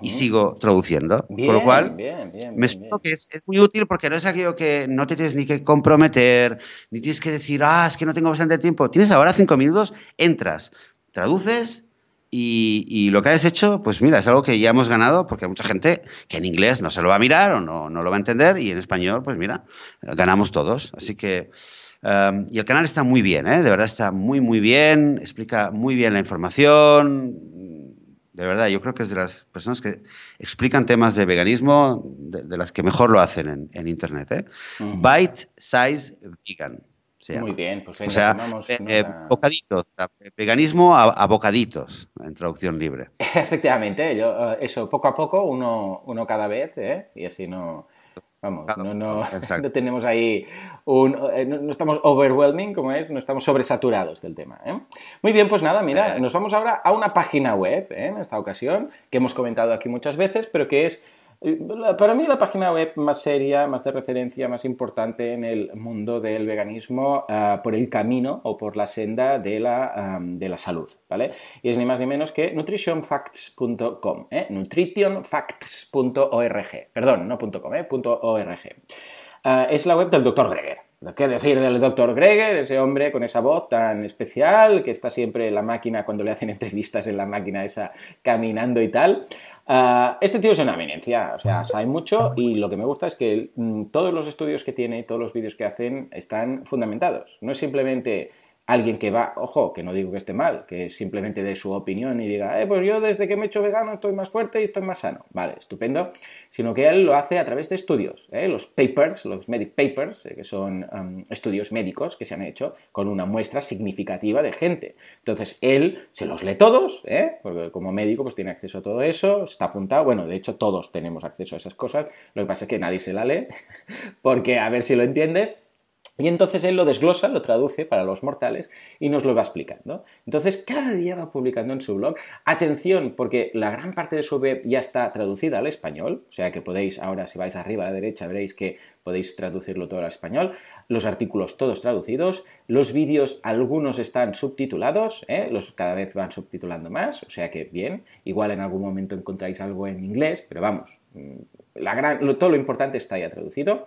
y sigo traduciendo. Con lo cual, me explico que es, muy útil porque no es aquello que no te tienes ni que comprometer, ni tienes que decir, ah, es que no tengo bastante tiempo. Tienes ahora cinco minutos, entras, traduces y, lo que has hecho, pues mira, es algo que ya hemos ganado porque hay mucha gente que en inglés no se lo va a mirar o no, no lo va a entender y en español, pues mira, ganamos todos. Así que... Um, y el canal está muy bien, ¿eh? de verdad está muy, muy bien, explica muy bien la información. De verdad, yo creo que es de las personas que explican temas de veganismo de, las que mejor lo hacen en, Internet. ¿eh? Bite Size Vegan. Muy bien, pues o sea, eh, eh, bocaditos, veganismo a, bocaditos, en traducción libre. Efectivamente, yo, eh, eso, poco a poco, uno, uno cada vez, y así no, vamos, no, no, no, tenemos ahí un, no, estamos overwhelming, como es, no estamos sobresaturados del tema. Muy bien, pues nada, mira, nos vamos ahora a una página web, en esta ocasión, que hemos comentado aquí muchas veces, pero que es para mí la página web más seria, más de referencia, más importante en el mundo del veganismo ah, por el camino o por la senda de la, de la salud, ¿vale? Y es ni más ni menos que nutritionfacts.com, ¿eh? nutritionfacts.org, perdón, no .com, ¿eh? .org. Ah, es la web del doctor Greger. ¿Qué decir del doctor Greger, ese hombre con esa voz tan especial que está siempre en la máquina cuando le hacen entrevistas en la máquina esa caminando y tal? Ah, este tío es una eminencia, o sea, sabe mucho y lo que me gusta es que mm, todos los estudios que tiene, todos los vídeos que hacen están fundamentados. No es simplemente alguien que va, ojo, que no digo que esté mal, que simplemente dé su opinión y diga, eh, pues yo desde que me he hecho vegano estoy más fuerte y estoy más sano. Vale, estupendo. Sino que él lo hace a través de estudios, ¿eh? los papers, los medic papers, eh, que son estudios médicos que se han hecho con una muestra significativa de gente. Entonces, él se los lee todos, ¿eh? porque como médico pues tiene acceso a todo eso, está apuntado, bueno, de hecho todos tenemos acceso a esas cosas, lo que pasa es que nadie se la lee, porque a ver si lo entiendes, y entonces él lo desglosa, lo traduce para los mortales y nos lo va explicando. Entonces cada día va publicando en su blog. Atención, porque la gran parte de su web ya está traducida al español, o sea que podéis ahora si vais arriba a la derecha veréis que podéis traducirlo todo al español. Los artículos todos traducidos, los vídeos algunos están subtitulados, ¿eh? los cada vez van subtitulando más, o sea que bien. Igual en algún momento encontráis algo en inglés, pero vamos, mm, la gran, todo lo importante está ya traducido.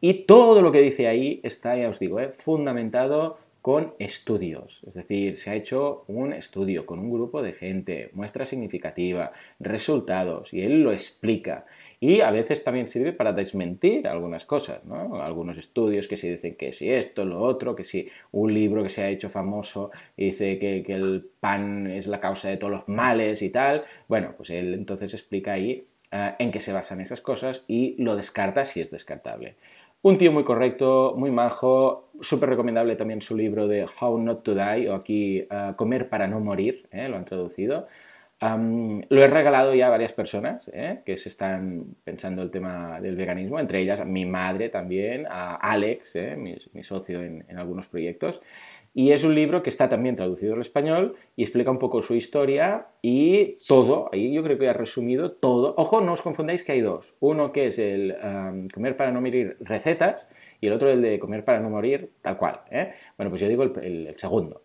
Y todo lo que dice ahí está, ya os digo, eh, fundamentado con estudios. Es decir, se ha hecho un estudio con un grupo de gente, muestra significativa, resultados, y él lo explica. Y a veces también sirve para desmentir algunas cosas, ¿no? Algunos estudios que se dicen que si esto, lo otro, que si un libro que se ha hecho famoso dice que, que el pan es la causa de todos los males y tal. Bueno, pues él entonces explica ahí eh, en qué se basan esas cosas y lo descarta si es descartable. Un tío muy correcto, muy majo, súper recomendable también su libro de How Not to Die, o aquí uh, Comer para no morir, ¿eh? lo han traducido. lo he regalado ya a varias personas ¿eh? que se están pensando el tema del veganismo, entre ellas mi madre también, a Alex, ¿eh? mi, socio en algunos proyectos. Y es un libro que está también traducido al español y explica un poco su historia y todo. Ahí yo creo que ha resumido todo. Ojo, no os confundáis que hay dos. Uno que es el comer para no morir recetas y el otro el de comer para no morir tal cual. ¿eh? Bueno, pues yo digo el, segundo.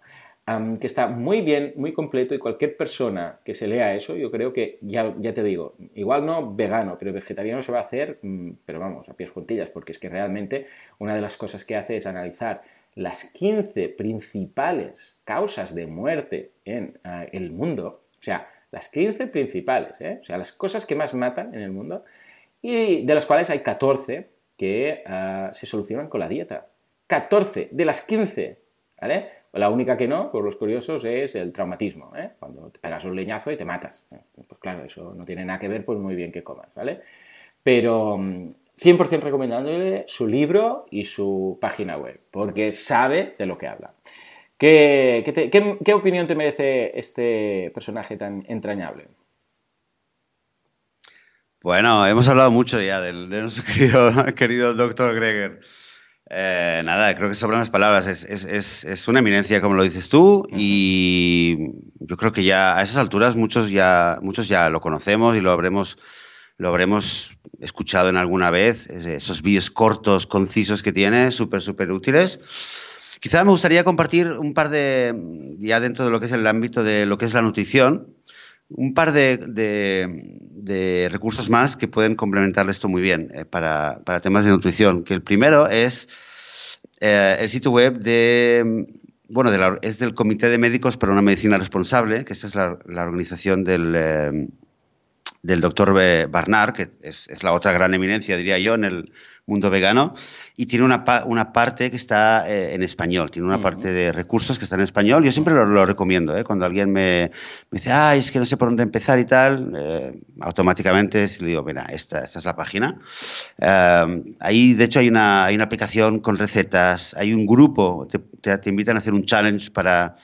que está muy bien, muy completo y cualquier persona que se lea eso, yo creo que, ya, ya te digo, igual no vegano, pero vegetariano se va a hacer, mm, pero vamos, a pies juntillas, porque es que realmente una de las cosas que hace es analizar las 15 principales causas de muerte en eh, el mundo, o sea, las 15 principales, ¿eh? o sea, las cosas que más matan en el mundo, y de las cuales hay 14 que eh, se solucionan con la dieta. 14 de las 15, ¿vale? La única que no, por los curiosos, es el traumatismo, ¿eh? cuando te pegas un leñazo y te matas. Pues claro, eso no tiene nada que ver, pues muy bien que comas, ¿vale? Pero mm, 100% recomendándole su libro y su página web, porque sabe de lo que habla. ¿Qué, opinión te merece este personaje tan entrañable? Bueno, hemos hablado mucho ya de, nuestro querido, querido doctor Greger. Eh, nada, creo que sobran las palabras. Es, una eminencia, como lo dices tú, y yo creo que ya a esas alturas muchos ya, muchos ya lo conocemos y lo habremos lo habremos escuchado en alguna vez, esos vídeos cortos, concisos que tiene, súper, súper útiles. Quizá me gustaría compartir un par de, ya dentro de lo que es el ámbito de lo que es la nutrición, un par de, recursos más que pueden complementar esto muy bien eh, para, temas de nutrición. Que el primero es eh, el sitio web de, bueno, es del Comité de Médicos para una Medicina Responsable, que esta es la, organización del, eh, del doctor Barnard, que es, es, la otra gran eminencia, diría yo, en el mundo vegano, y tiene una, una parte que está eh, en español, tiene una parte de recursos que está en español. Yo siempre lo, recomiendo, ¿eh? cuando alguien me, me, dice, ay, es que no sé por dónde empezar y tal, eh, automáticamente le digo, mira, esta, esta es la página. Eh, ahí, de hecho, hay una, hay una aplicación con recetas, hay un grupo, te, te, invitan a hacer un challenge para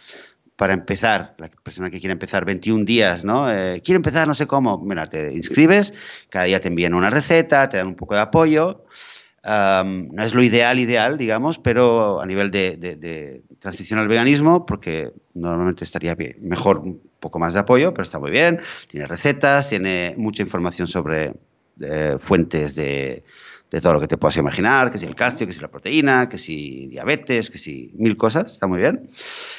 para empezar, la persona que quiere empezar 21 días, ¿no? Eh, quiere empezar, no sé cómo. Mira, te inscribes, cada día te envían una receta, te dan un poco de apoyo no es lo ideal, ideal, digamos, pero a nivel de, transición al veganismo, porque normalmente estaría bien, mejor un poco más de apoyo, pero está muy bien. Tiene recetas, tiene mucha información sobre eh, fuentes de, todo lo que te puedas imaginar, que si el calcio, que si la proteína, que si diabetes, que si mil cosas, está muy bien.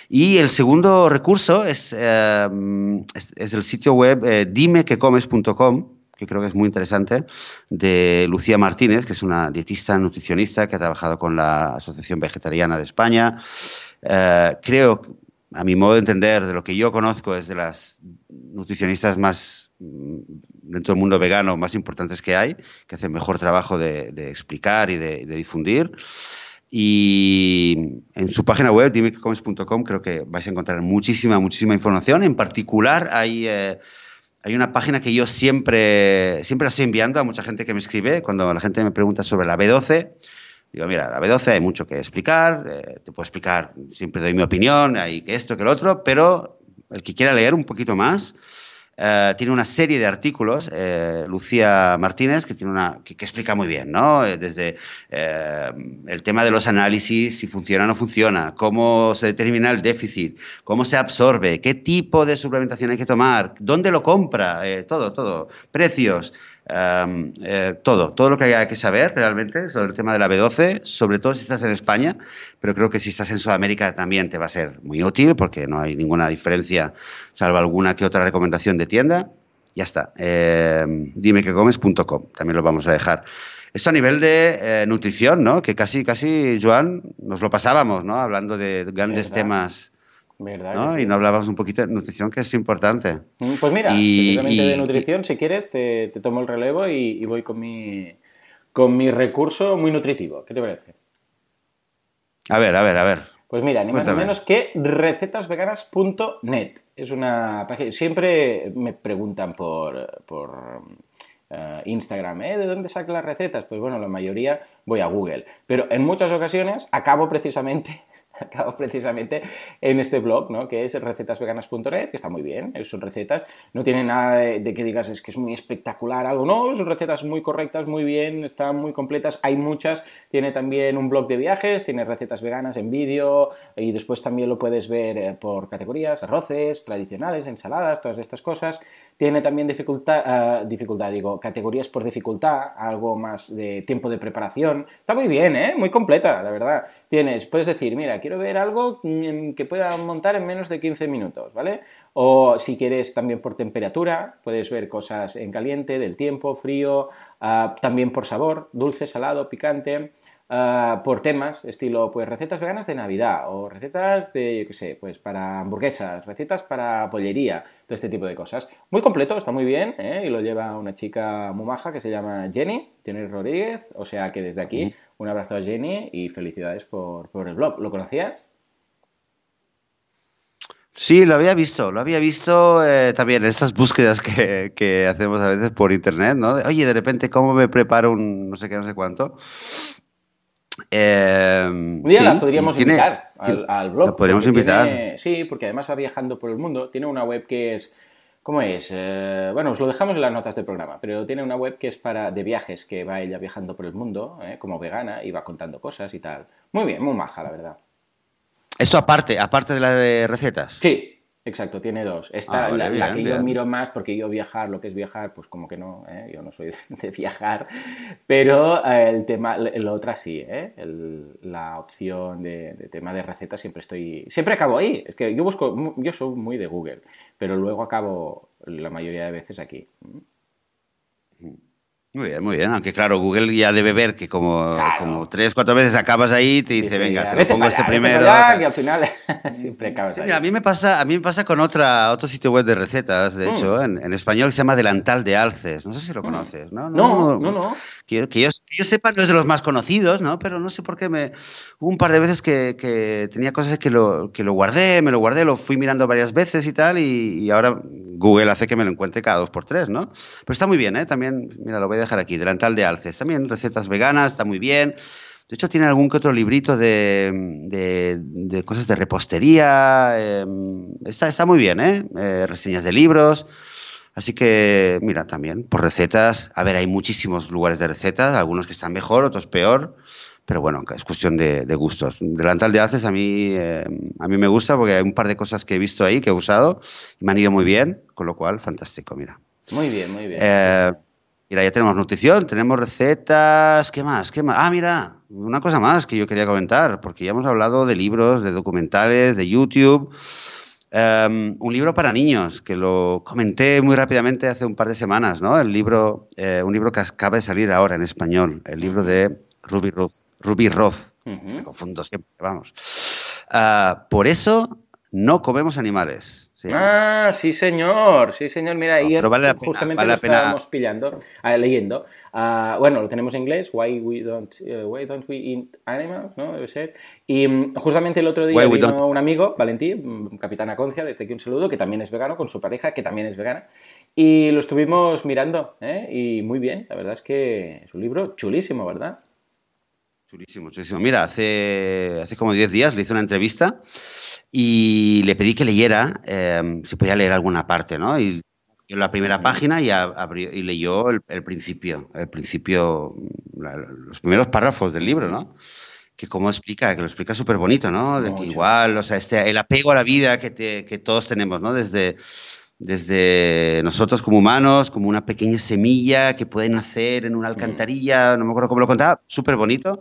Y el segundo recurso es, es, el sitio web eh, dimequecomes.com que creo que es muy interesante, de Lucía Martínez, que es una dietista nutricionista que ha trabajado con la Asociación Vegetariana de España. Eh, creo, a mi modo de entender, de lo que yo conozco, es de las nutricionistas más dentro del mundo vegano más importantes que hay, que hacen mejor trabajo de, explicar y de, difundir. Y en su página web, dimecomes.com, creo que vais a encontrar muchísima, muchísima información. En particular, hay eh, hay una página que yo siempre, siempre la estoy enviando a mucha gente que me escribe cuando la gente me pregunta sobre la B12. Digo, mira, la B12 hay mucho que explicar, eh, te puedo explicar, siempre doy mi opinión, hay que esto, que lo otro, pero el que quiera leer un poquito más, eh, tiene una serie de artículos, eh, Lucía Martínez, que, tiene una, que, explica muy bien, ¿no? Eh, desde el tema de los análisis, si funciona o no funciona, cómo se determina el déficit, cómo se absorbe, qué tipo de suplementación hay que tomar, dónde lo compra, todo, todo, precios. Eh, todo, todo lo que haya que saber realmente sobre el tema de la B12, sobre todo si estás en España, pero creo que si estás en Sudamérica también te va a ser muy útil porque no hay ninguna diferencia, salvo alguna que otra recomendación de tienda. Ya está. Eh, dime que comes.com, también lo vamos a dejar. Esto a nivel de eh, nutrición, ¿no? Que casi, casi, Joan, nos lo pasábamos, ¿no? Hablando de grandes temas y no hablábamos un poquito de nutrición, que es importante. Mm, pues mira, precisamente de nutrición, si quieres, te, tomo el relevo y, voy con mi, con mi recurso muy nutritivo. ¿Qué te parece? A ver, a ver, a ver. Pues mira, ni más ni menos que recetasveganas.net. Es una página. Siempre me preguntan por, por eh, Instagram, ¿eh? ¿De dónde saco las recetas? Pues bueno, la mayoría voy a Google. Pero en muchas ocasiones acabo precisamente acabo precisamente en este blog, ¿no? que es recetasveganas.net, que está muy bien, son recetas, no tiene nada de, que digas es que es muy espectacular algo, no, son recetas muy correctas, muy bien, están muy completas, hay muchas, tiene también un blog de viajes, tiene recetas veganas en vídeo y después también lo puedes ver eh, por categorías, arroces, tradicionales, ensaladas, todas estas cosas, tiene también dificultad, eh, dificultad, digo, categorías por dificultad, algo más de tiempo de preparación, está muy bien, ¿eh? muy completa, la verdad, tienes, puedes decir, mira, quiero ver algo que pueda montar en menos de 15 minutos, ¿vale? O si quieres también por temperatura, puedes ver cosas en caliente, del tiempo, frío, ah, también por sabor, dulce, salado, picante. Ah, por temas, estilo pues recetas veganas de Navidad o recetas de, yo qué sé, pues para hamburguesas, recetas para pollería, todo este tipo de cosas. Muy completo, está muy bien ¿eh? y lo lleva una chica muy maja que se llama Jenny, Jenny Rodríguez, o sea que desde aquí un abrazo a Jenny y felicidades por, el blog. ¿Lo conocías? Sí, lo había visto, lo había visto eh, también en estas búsquedas que, que, hacemos a veces por internet, ¿no? Oye, de repente, ¿cómo me preparo un no sé qué, no sé cuánto? Eh, un día la podríamos invitar al, blog. La podríamos invitar. sí, porque además va viajando por el mundo. Tiene una web que es. ¿Cómo es? Eh, bueno, os lo dejamos en las notas del programa, pero tiene una web que es para de viajes, que va ella viajando por el mundo, eh, como vegana, y va contando cosas y tal. Muy bien, muy maja, la verdad. Esto aparte, aparte de la de recetas. Sí, exacto, tiene dos. Esta, Ah, vale, la, la bien, que yo miro más, porque yo viajar, lo que es viajar, pues como que no, ¿eh? yo no soy de viajar, pero eh, el tema, la otra sí, ¿eh? El- la opción de, de tema de recetas siempre estoy, siempre acabo ahí. Es que yo busco, yo soy muy de Google, pero luego acabo la mayoría de veces aquí. Muy bien, muy bien. Aunque claro, Google ya debe ver que como, Claro. como tres, cuatro veces acabas ahí, te dice, Dice, venga, ya, te lo pongo este allá, primero. allá, que al final siempre acabas Sí, ahí. mira, a mí me pasa, a mí me pasa con otra, otro sitio web de recetas, de Mm. hecho, en, en español que se llama Delantal de Alces. No sé si lo Mm. conoces, ¿no? No, no, no. Que, yo- que yo, que yo sepa, no es de los más conocidos, ¿no? Pero no sé por qué me. Hubo un par de veces que, que tenía cosas que lo, que lo guardé, me lo guardé, lo fui mirando varias veces y tal, y, y ahora Google hace que me lo encuentre cada dos por tres, ¿no? Pero está muy bien, ¿eh? También, mira, lo voy a dejar aquí, Delantal de Alces. También recetas veganas, está muy bien. De hecho, tiene algún que otro librito de, de- de cosas de repostería. eh, está, está muy bien, ¿eh? Eh, Reseñas de libros. Así que, mira, también por recetas. A ver, hay muchísimos lugares de recetas, algunos que están mejor, otros peor. Pero bueno, es cuestión de, de gustos. Delantal de Haces a mí, eh, a mí me gusta porque hay un par de cosas que he visto ahí, que he usado, y me han ido muy bien, con lo cual, fantástico, mira. Muy bien, muy bien. Mira, ya tenemos nutrición, tenemos recetas, ¿qué más? ¿Qué más? Ah, mira, una cosa más que yo quería comentar, porque ya hemos hablado de libros, de documentales, de YouTube. Um, un libro para niños, que lo comenté muy rápidamente hace un par de semanas, ¿no? El libro, eh, un libro que acaba de salir ahora en español, el libro de Ruby Roth. Ruby Roth. Ujú. Me confundo siempre, vamos. Ah, por eso no comemos animales. ¿Sí? Ah, sí, señor. Sí, señor. Mira, No, ayer pero vale la pena, justamente vale lo la pena. estábamos pillando, ah, leyendo. Ah, bueno, lo tenemos en inglés. Why we don't, eh, why don't we eat animals, ¿no? Debe ser. Y mm, justamente el otro día Why vino un amigo, Valentín, mm, capitán Aconcia, desde aquí un saludo, que también es vegano, con su pareja, que también es vegana. Y lo estuvimos mirando, ¿eh? Y muy bien. La verdad es que es un libro chulísimo, ¿verdad? Chulísimo, chulísimo. Mira, hace, hace como 10 días le hice una entrevista y le pedí que leyera, eh, si podía leer alguna parte, ¿no? Y en la primera página y, abrió, y leyó el, el principio, el principio, la- los primeros párrafos del libro, ¿no? Que como explica, que lo explica súper bonito, ¿no? De que igual, o sea, este, el apego a la vida que, te- que todos tenemos, ¿no? Desde, desde nosotros como humanos, como una pequeña semilla que puede nacer en una alcantarilla, no me acuerdo cómo lo contaba, súper bonito.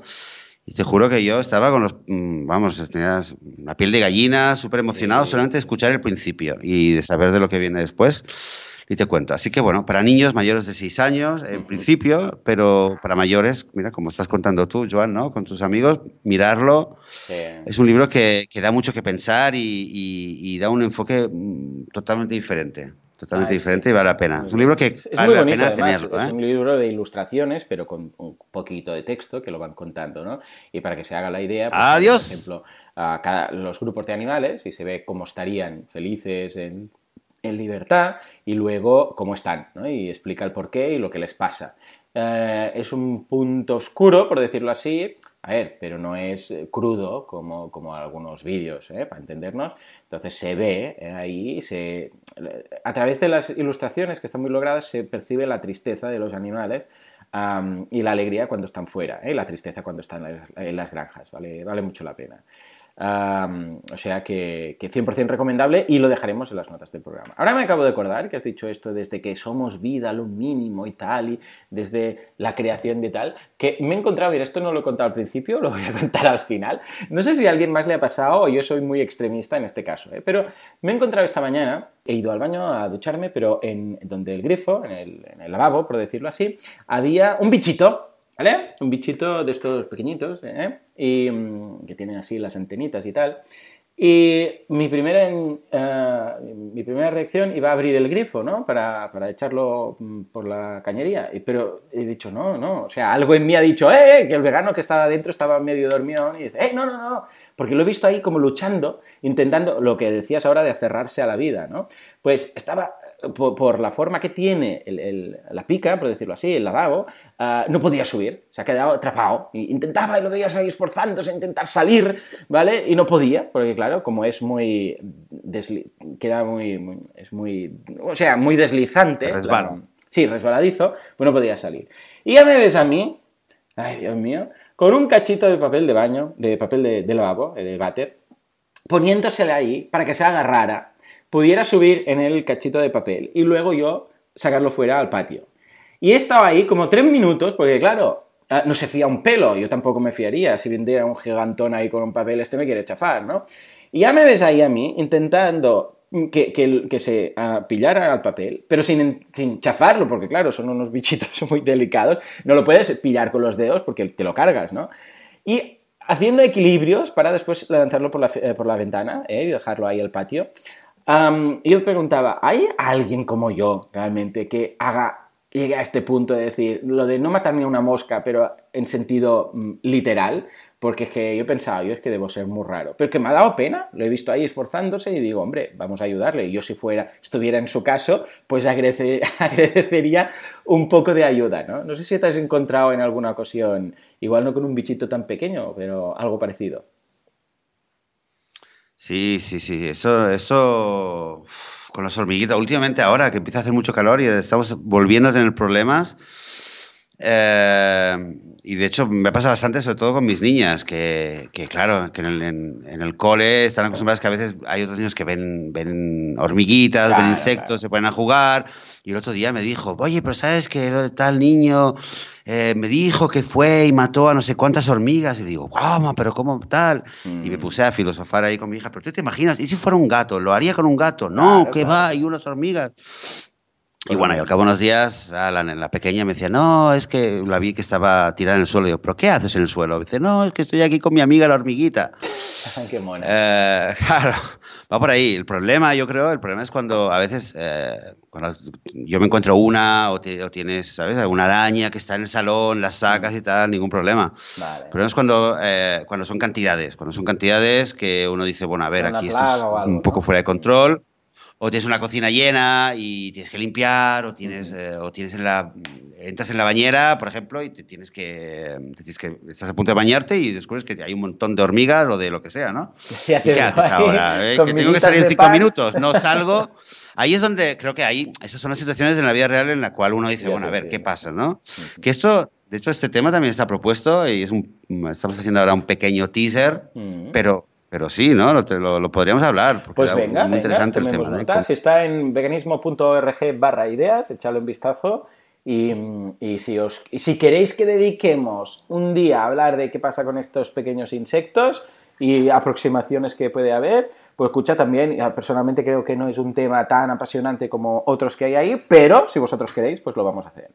Y te juro que yo estaba con los, mm, vamos, tenía la piel de gallina, súper emocionado Sí, solamente de escuchar el principio y de saber de lo que viene después. Y te cuento. Así que bueno, para niños mayores de 6 años, en principio, pero para mayores, mira, como estás contando tú, Joan, ¿no? Con tus amigos, mirarlo. Sí. Es un libro que, que da mucho que pensar y, y- y da un enfoque mm, totalmente diferente. Totalmente Ah, diferente y vale la pena. Es un libro que Es, es vale muy la bonito, pena además. tenerlo. Es ¿eh? un libro de ilustraciones, pero con un poquito de texto que lo van contando, ¿no? Y para que se haga la idea, pues, Adiós. por ejemplo, a cada- los grupos de animales y se ve cómo estarían felices en, en libertad y luego cómo están, ¿no? Y explica el porqué y lo que les pasa. Eh, es un punto oscuro, por decirlo así, a ver, pero no es eh, crudo como, como algunos vídeos, ¿eh? para entendernos. Entonces se ve eh, ahí, se, a través de las ilustraciones que están muy logradas, se percibe la tristeza de los animales y la alegría cuando están fuera, ¿eh? y la tristeza cuando están en las, en las granjas, ¿vale? vale mucho la pena. O sea que, que 100% recomendable y lo dejaremos en las notas del programa. Ahora me acabo de acordar que has dicho esto desde que somos vida, lo mínimo y tal, y desde la creación de tal, que me he encontrado, mira, esto no lo he contado al principio, lo voy a contar al final. No sé si a alguien más le ha pasado o yo soy muy extremista en este caso, ¿eh? pero me he encontrado esta mañana, he ido al baño a ducharme, pero en donde el grifo, en el lavabo, por decirlo así, había un bichito Un bichito de estos pequeñitos, ¿eh? Y mm, que tienen así las antenitas y tal. Y mi primera, eh, mi primera reacción iba a abrir el grifo, ¿no? Para, para echarlo mm, por la cañería. Pero he dicho, no, no. O sea, algo en mí ha dicho, ¡eh! eh", Que el vegano que estaba dentro estaba medio dormido. Y dice, ¡eh! No, no, no. Porque lo he visto ahí como luchando, intentando lo que decías ahora de aferrarse a la vida, ¿no? Pues estaba por, por la forma que tiene el- el- la pica, por decirlo así, el lavabo, ah, no podía subir, se ha quedado atrapado. Intentaba y lo veías ahí esforzándose a intentar salir, ¿vale? Y no podía, porque claro, como es muy... desli- queda muy, muy- es muy... o sea, muy deslizante. Resbala. la- sí, resbaladizo, pues no podía salir. Y ya me ves a mí, ay Dios mío, con un cachito de papel de baño, de papel de, de lavabo, eh, de váter, poniéndosela ahí para que se agarrara, pudiera subir en el cachito de papel y luego yo sacarlo fuera al patio. Y he estado ahí como tres minutos, porque claro, ah, no se fía un pelo, yo tampoco me fiaría, si vendiera un gigantón ahí con un papel, este me quiere chafar, ¿no? Y ya me ves ahí a mí intentando que, que, se uh, pillara al papel, pero sin, sin, chafarlo, porque claro, son unos bichitos muy delicados, no lo puedes pillar con los dedos porque te lo cargas, ¿no? Y haciendo equilibrios para después lanzarlo por la, eh, por la ventana ¿eh? y dejarlo ahí al patio. Um, yo preguntaba, ¿hay alguien como yo realmente que haga llegue a este punto de decir lo de no matarme a una mosca, pero en sentido mm, literal, porque es que yo he pensado, yo es que debo ser muy raro, pero que me ha dado pena, lo he visto ahí esforzándose y digo, hombre, vamos a ayudarle. Y yo si fuera, estuviera en su caso, pues agradecería un poco de ayuda, ¿no? No sé si te has encontrado en alguna ocasión, igual no con un bichito tan pequeño, pero algo parecido. Sí, sí, sí, eso, eso con las hormiguitas. Últimamente ahora que empieza a hacer mucho calor y estamos volviendo a tener problemas, eh, y de hecho me pasa bastante, sobre todo con mis niñas, que, que claro, que en el, en, el, cole están acostumbradas que a veces hay otros niños que ven, ven hormiguitas, ven insectos, se ponen a jugar. Y el otro día me dijo, oye, pero sabes que tal niño eh, me dijo que fue y mató a no sé cuántas hormigas. Y digo, ¿cómo? ¿Pero cómo tal? Y me mm. puse a filosofar ahí con mi hija, pero tú te imaginas, ¿y si fuera un gato? ¿Lo haría con un gato? No, que va, hay unas hormigas. Y bueno, y al cabo de unos días, la, la, pequeña me decía, no, es que la vi que estaba tirada en el suelo. Y digo, ¿pero qué haces en el suelo? dice, no, es que estoy aquí con mi amiga la hormiguita. qué mona. Eh, claro, va por ahí. El problema, yo creo, el problema es cuando a veces, eh, cuando yo me encuentro una o, tienes, ¿sabes? Alguna araña que está en el salón, la sacas y tal, ningún problema. Vale. El problema es cuando, eh, cuando son cantidades, cuando son cantidades que uno dice, bueno, a ver, aquí esto es un poco fuera de control o tienes una cocina llena y tienes que limpiar, o tienes, eh, o tienes en la, entras en la bañera, por ejemplo, y te tienes que, tienes que, estás a punto de bañarte y descubres que hay un montón de hormigas o de lo que sea, ¿no? ¿Y qué haces ahora? ¿Eh? Que tengo que salir en cinco minutos, no salgo. Ahí es donde creo que ahí, esas son las situaciones en la vida real en la cual uno dice, bueno, a ver, ¿qué pasa, no? Que esto, de hecho, este tema también está propuesto y es un, estamos haciendo ahora un pequeño teaser, pero pero sí, ¿no? Lo, lo, podríamos hablar. Pues venga, muy interesante el tema. Si está en veganismo.org barra ideas, echadle un vistazo. Y, y, si os, y si queréis que dediquemos un día a hablar de qué pasa con estos pequeños insectos y aproximaciones que puede haber, pues escucha también, personalmente creo que no es un tema tan apasionante como otros que hay ahí, pero si vosotros queréis, pues lo vamos a hacer.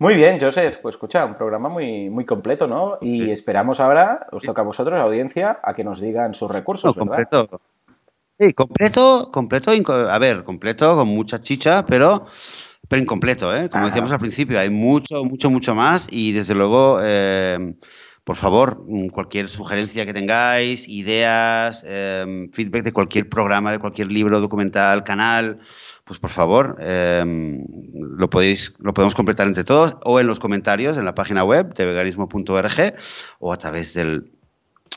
Muy bien, Joseph. Pues escucha, un programa muy, muy completo, ¿no? Y esperamos ahora, os toca a vosotros, la audiencia, a que nos digan sus recursos, ¿verdad? Completo. Sí, completo, completo, a ver, completo, con mucha chicha, pero, pero incompleto, ¿eh? Como decíamos al principio, hay mucho, mucho, mucho más y desde luego, eh, por favor, cualquier sugerencia que tengáis, ideas, eh, feedback de cualquier programa, de cualquier libro, documental, canal, pues por favor, em, lo, podéis, lo podemos completar entre todos o en los comentarios en la página web de veganismo.org o a través del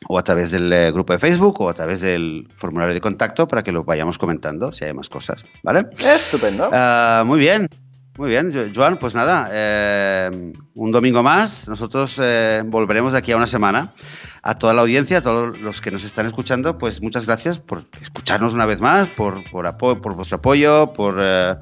o a través del eh, grupo de Facebook o a través del formulario de contacto para que lo vayamos comentando si hay más cosas, ¿vale? Estupendo. Ah, muy bien, muy bien, Joan, pues nada, em, un domingo más, nosotros eh, volveremos de aquí a una semana. A toda la audiencia, a todos los que nos están escuchando, pues muchas gracias por escucharnos una vez más, por, por, por vuestro apoyo, por eh,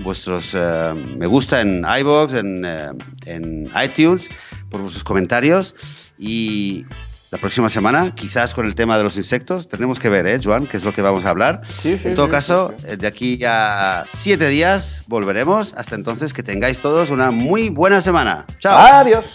vuestros eh, me gusta en iBox, en, eh, en iTunes, por vuestros comentarios. Y la próxima semana, quizás con el tema de los insectos. Tenemos que ver, ¿eh, Joan? ¿Qué es lo que vamos a hablar? Sí, sí, en todo caso, de aquí a siete días volveremos. Hasta entonces, que tengáis todos una muy buena semana. Chao. Adiós.